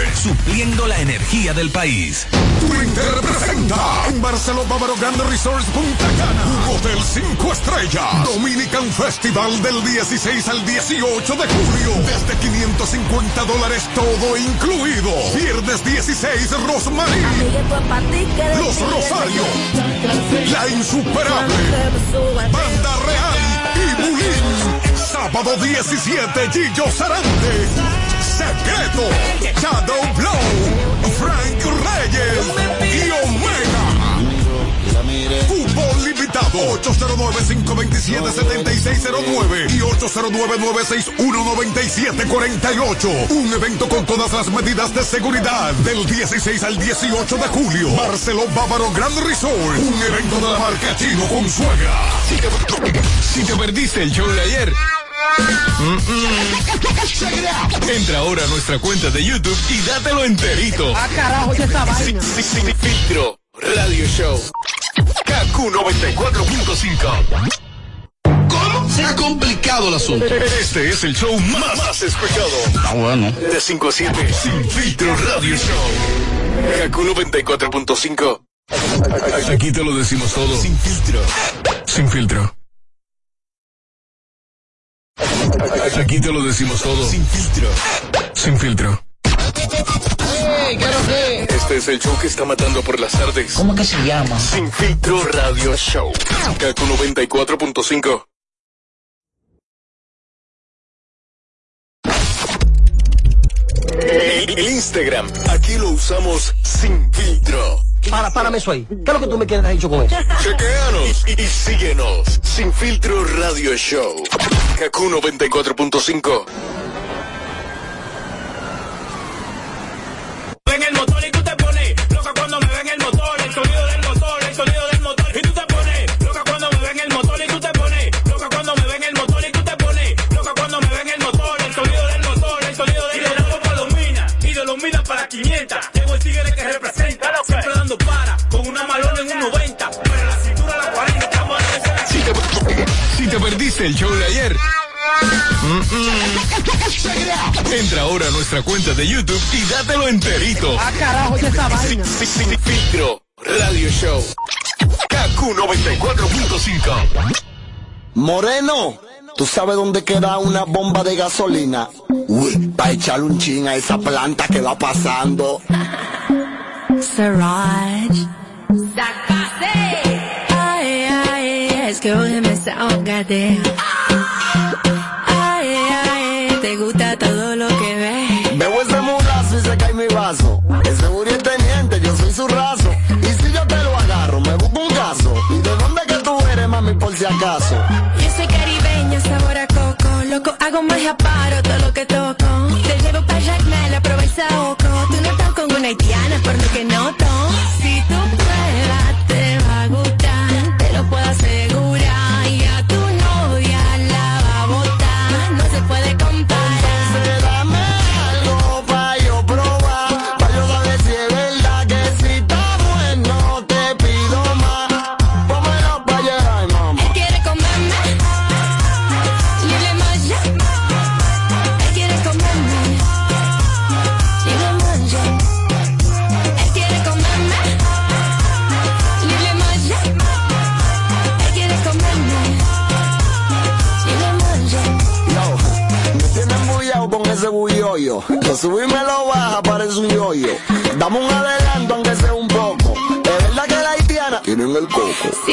Supliendo la energía del país. Twitter presenta en Barcelona Bávaro Grande Resorts Punta Cana hotel 5 estrellas Dominican Festival del 16 al 18 de julio desde 550 dólares todo incluido viernes 16 Rosmarie Los Rosario La Insuperable Banda Real y Bulín sábado 17 Gillo Sarante Secreto, Shadow Blow, Frank Reyes y Omega. Fútbol limitado 809-527-7609 y 809-961-9748. Un evento con todas las medidas de seguridad del 16 al 18 de julio. Barceló Bávaro Grand Resort. Un evento de la marca Chino con suegra. Si te, si te perdiste el show de ayer. Mm, mm. Entra ahora a nuestra cuenta de YouTube y dátelo enterito. Ah, carajo, ya vaina. Sin filtro Radio Show. KQ 94.5. ¿Cómo? Se ha complicado el asunto. Este es el show más, más escuchado. Ah, bueno. De 5 a 7. Sin filtro Radio Show. KQ 94.5. Aquí te lo decimos todo. Sin filtro. Sin filtro. Aquí te lo decimos todo. Sin filtro. Sin filtro. Este es el show que está matando por las tardes. ¿Cómo que se llama? Sin filtro radio show. Kaku 94.5. Instagram, aquí lo usamos sin filtro. Para, párame eso ahí. ¿Qué es lo que tú me quieres dicho con eso? Chequeanos y, y síguenos. Sin filtro radio show. Kaku 94.5. 500. Tengo el tigre que representa, siempre dando para con una malona en un 90, pero la cintura 40 a la Si te, si te perdiste el show de ayer. mm, mm. Entra ahora a nuestra cuenta de YouTube y dátelo enterito. Ah, carajo, ya esta vaina. Filtro Radio Show. KQ 94.5. Moreno, ¿Tú sabes dónde queda una bomba de gasolina? Uy, pa' echarle un chin a esa planta que va pasando. Siraj. ¡Sacase! Ay, ay, es que hoy me ahogadeo. Ay, ay, te gusta todo lo que ves. Veo ese murazo y se cae mi vaso. Ese buri es teniente, yo soy su raso. Y si yo te lo agarro, me busco un caso. ¿Y de dónde que tú eres, mami, por si acaso? hago magia para todo lo que toco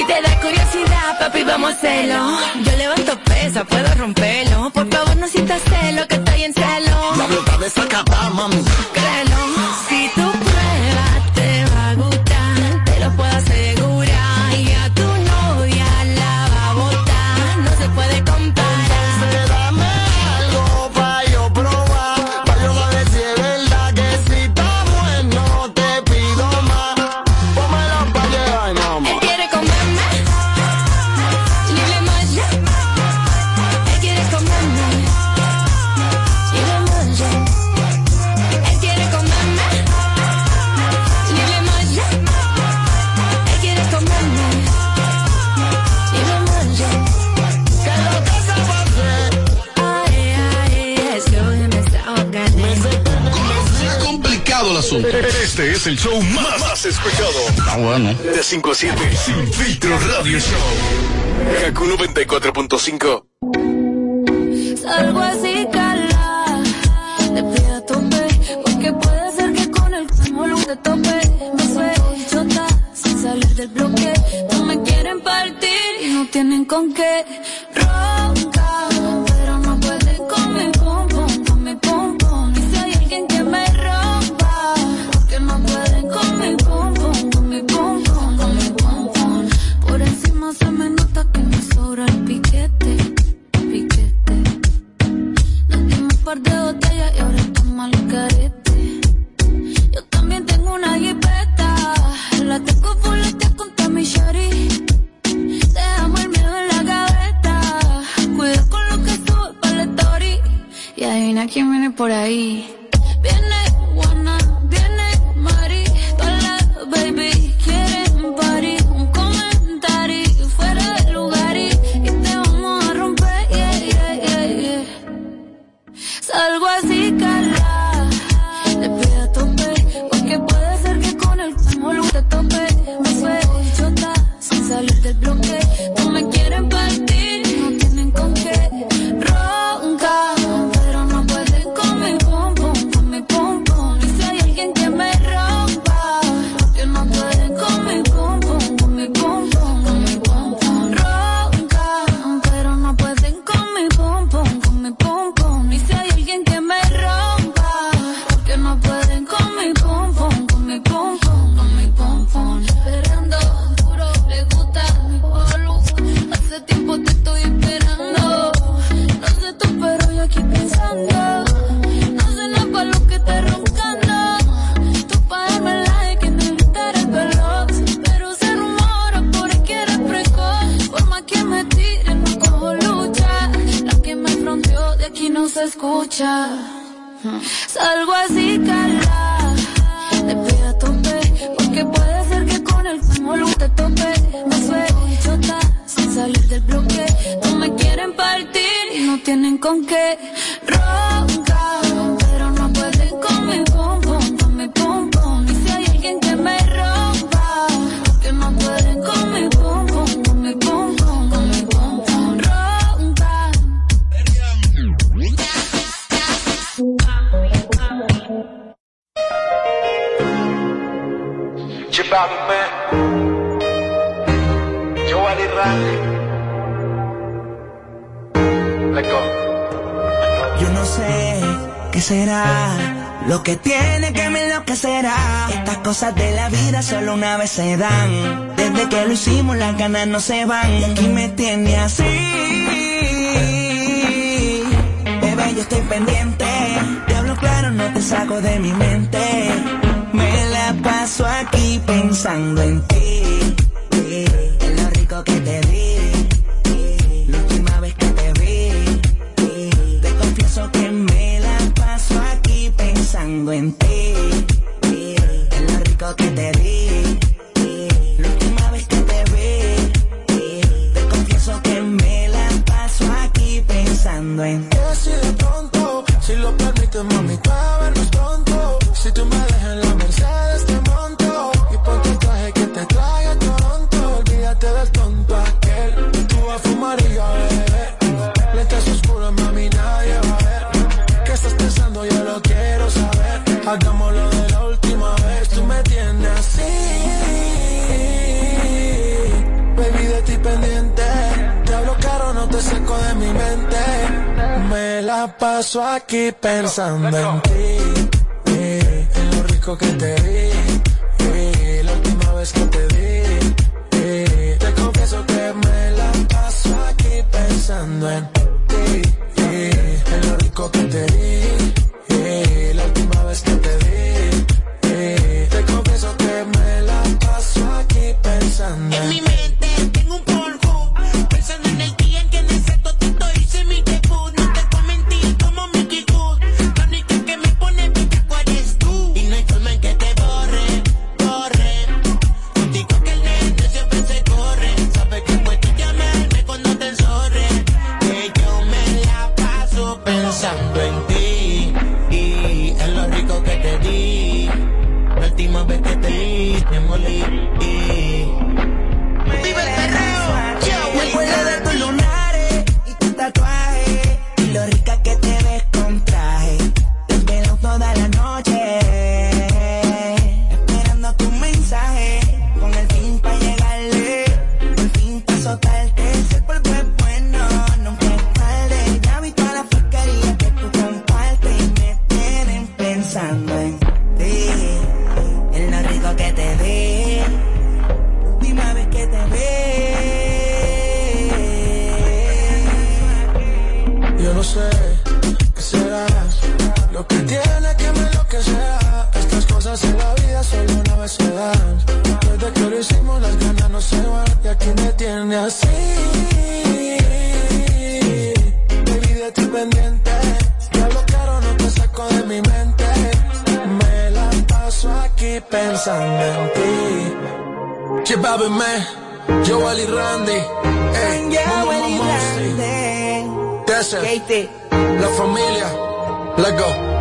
te da curiosidad, papi, vamos a. Yo levanto pesa, puedo romperlo. Por favor, no sientas celo, que estoy en celo. La de esa capa, mami. Créelo. es el show más, más escuchado. Ah, bueno. De 5 a 7. Sin filtro radio show. Haku 94.5. Salgo así, cala. Te pido a tomé. Porque puede ser que con el cúmulo te tomé. No sé, chota. Sin salir del bloque. No me quieren partir. Y no tienen con qué. se dan. Desde que lo hicimos las ganas no se van. Y aquí me tiene así. Bebé, yo estoy pendiente. Te hablo claro, no te saco de mi mente. Me la paso aquí pensando en ti. paso aquí pensando en ti, eh, en lo rico que te di, eh, la última vez que te di, eh, te confieso que me la paso aquí pensando en ti. pensando en ti. Che, me, Joel y Randy. Hey, Joel y Randy. Desert, La familia. Let's go.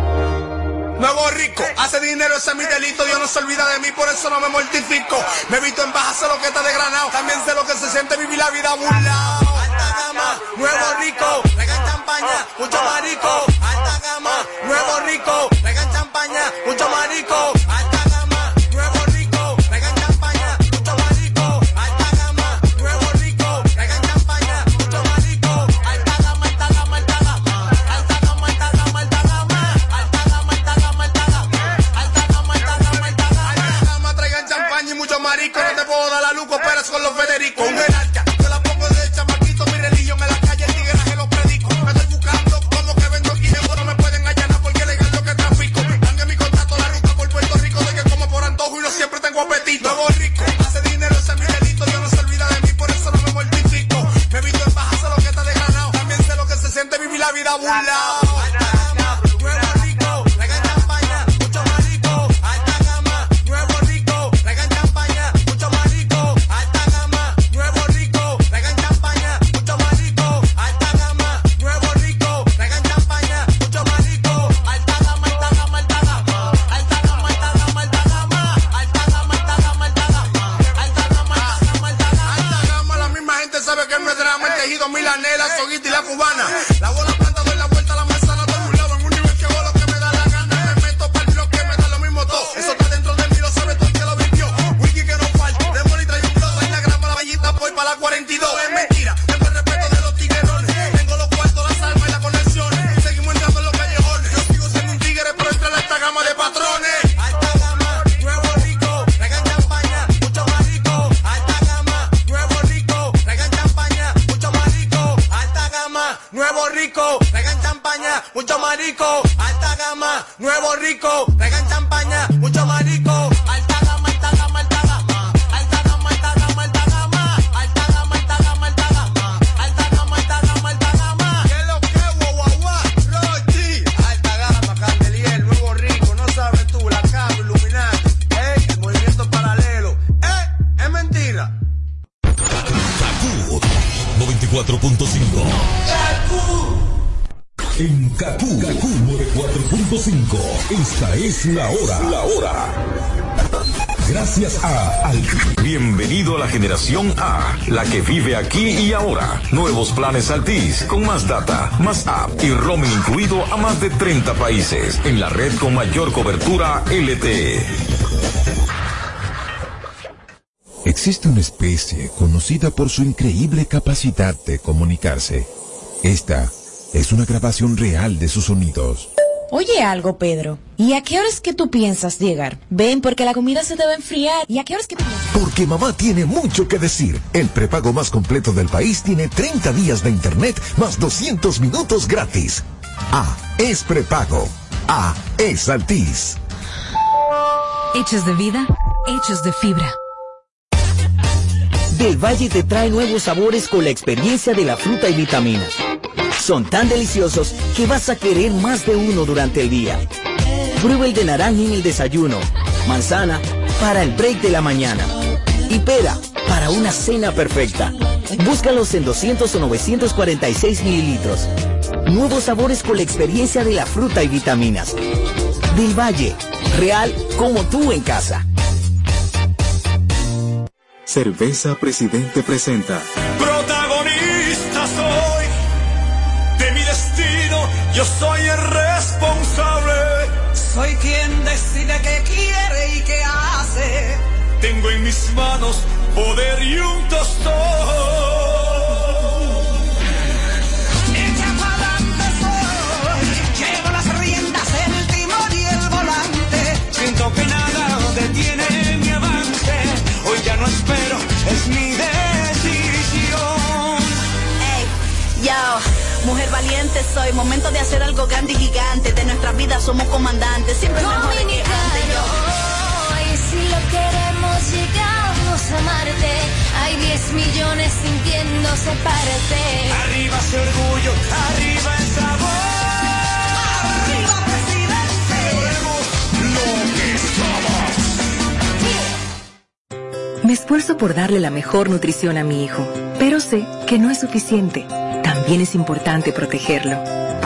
Nuevo rico, eh. hace dinero ese es mi eh. delito, Dios no se olvida de mí, por eso no me mortifico. Me visto en baja, sé lo que está de granado, también sé lo que se siente vivir la vida burlao. Alta gama, nuevo rico, regan champaña, mucho marico. Alta gama, nuevo rico, regan champaña, mucho marico. Alta marico, no te puedo dar la luz, operas con los Federicos. Eh. Nuevos planes Altis, con más data, más app y roaming incluido a más de 30 países. En la red con mayor cobertura LTE. Existe una especie conocida por su increíble capacidad de comunicarse. Esta es una grabación real de sus sonidos. Oye algo, Pedro. ¿Y a qué horas que tú piensas llegar? Ven, porque la comida se a enfriar. ¿Y a qué horas que piensas? Porque mamá tiene mucho que decir. El prepago más completo del país tiene 30 días de internet más 200 minutos gratis. A es prepago. A es Altis. Hechos de vida, hechos de fibra. Del Valle te trae nuevos sabores con la experiencia de la fruta y vitaminas. Son tan deliciosos que vas a querer más de uno durante el día. Prueba el de naranja en el desayuno, manzana para el break de la mañana y pera para una cena perfecta. Búscalos en 200 o 946 mililitros. Nuevos sabores con la experiencia de la fruta y vitaminas. Del Valle, real como tú en casa. Cerveza Presidente presenta. Protagonista soy de mi destino, yo soy el responsable. Soy quien decide qué hace. Tengo en mis manos poder y un tostón. Echa pa'lante soy, llevo las riendas, el timón y el volante. Siento que nada detiene mi avance. Hoy ya no espero, es mi decisión. Ey, yo, mujer valiente soy, momento de hacer algo grande y gigante. De nuestras vidas somos comandantes, siempre mejor que antes yo. Llegamos a Marte Hay 10 millones sintiéndose parte Arriba ese orgullo, arriba el sabor. Arriba presidente. Lo que somos. Me esfuerzo por darle la mejor nutrición a mi hijo, pero sé que no es suficiente. También es importante protegerlo.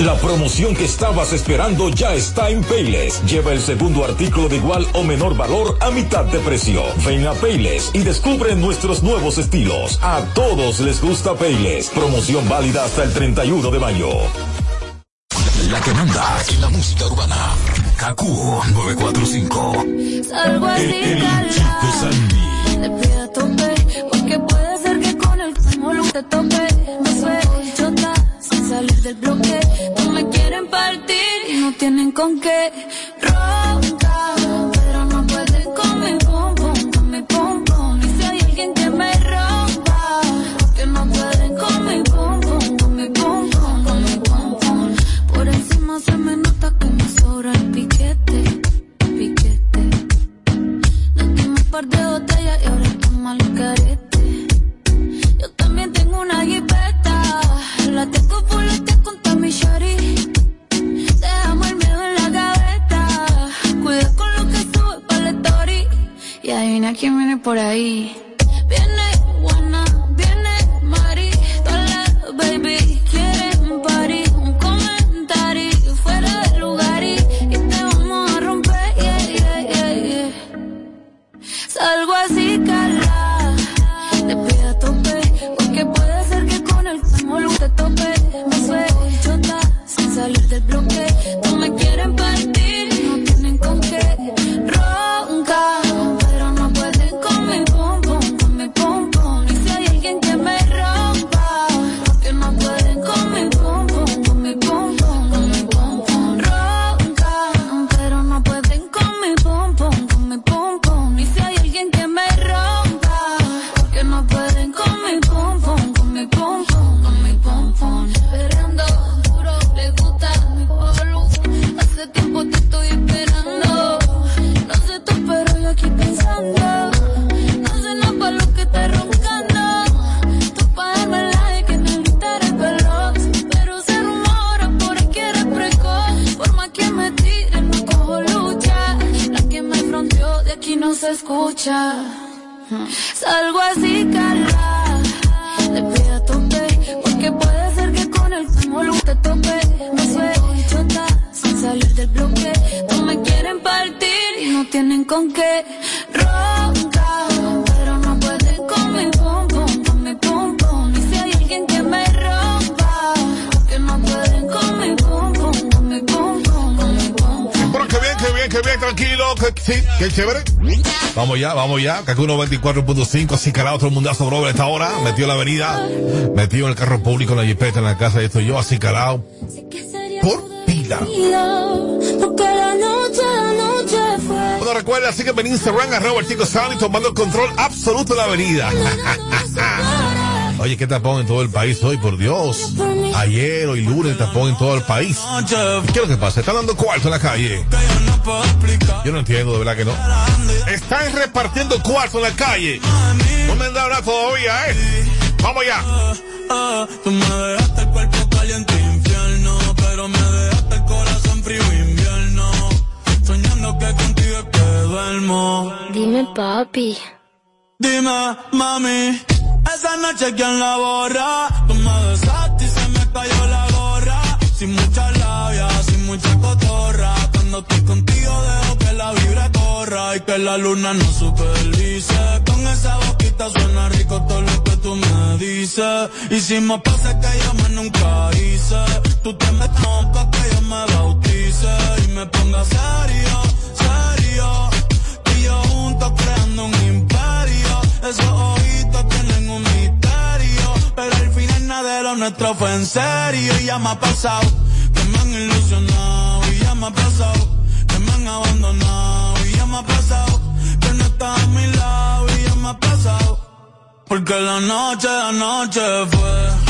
La promoción que estabas esperando ya está en Payless. Lleva el segundo artículo de igual o menor valor a mitad de precio. Ven a Payless y descubre nuestros nuevos estilos. A todos les gusta Payless. Promoción válida hasta el 31 de mayo. La que manda en la música urbana. Kaku 945. Salgo así, El, el cala. chico Sandy. Te pido a tope, porque puede ser que con el como te tope. Me suelto chota sin salir del bloque. Tienen con qué. Ronca, Que, sí, qué chévere. Vamos ya, vamos ya. Kaku 94.5, así calado, todo el mundazo, bro, a esta hora. Metió en la avenida, metido en el carro público, en la jipeta, en la casa, y estoy yo, así calado. Por pila. Bueno, recuerda, así que en Instagram, arroba el chico Sandy, tomando el control absoluto de la avenida. Oye, qué tapón en todo el país hoy, por Dios. Ayer, hoy lunes, tapón en todo el país. ¿Qué es lo que pasa? ¿Están dando cuarto en la calle? Yo no entiendo, de verdad que no. Están repartiendo cuarto en la calle. No me han dado nada todavía, ¿eh? Vamos ya. Ah, tú me dejaste el cuerpo caliente infierno, pero me dejaste el corazón frío invierno. Soñando que contigo es que duermo. Dime, papi. Dime, mami, esa noche quién la borra. Tú me besaste y se me cayó la gorra. Sin mucha labia, sin mucha cotorra. Cuando estoy contigo que la luna no supervise. Con esa boquita suena rico todo lo que tú me dices. Hicimos pases que yo más nunca hice. Tú te metes pa' que yo me bautice y me ponga serio, serio. Tú y yo juntos creando un imperio. Esos ojitos tienen un misterio. Pero al final nada de lo nuestro fue en serio. Y ya me ha pasado que me han ilusionado. Y ya me ha pasado que me han abandonado. Y ya me ha pasado estás a mi lado. Y ya me ha pasado. Porque la noche, la noche fue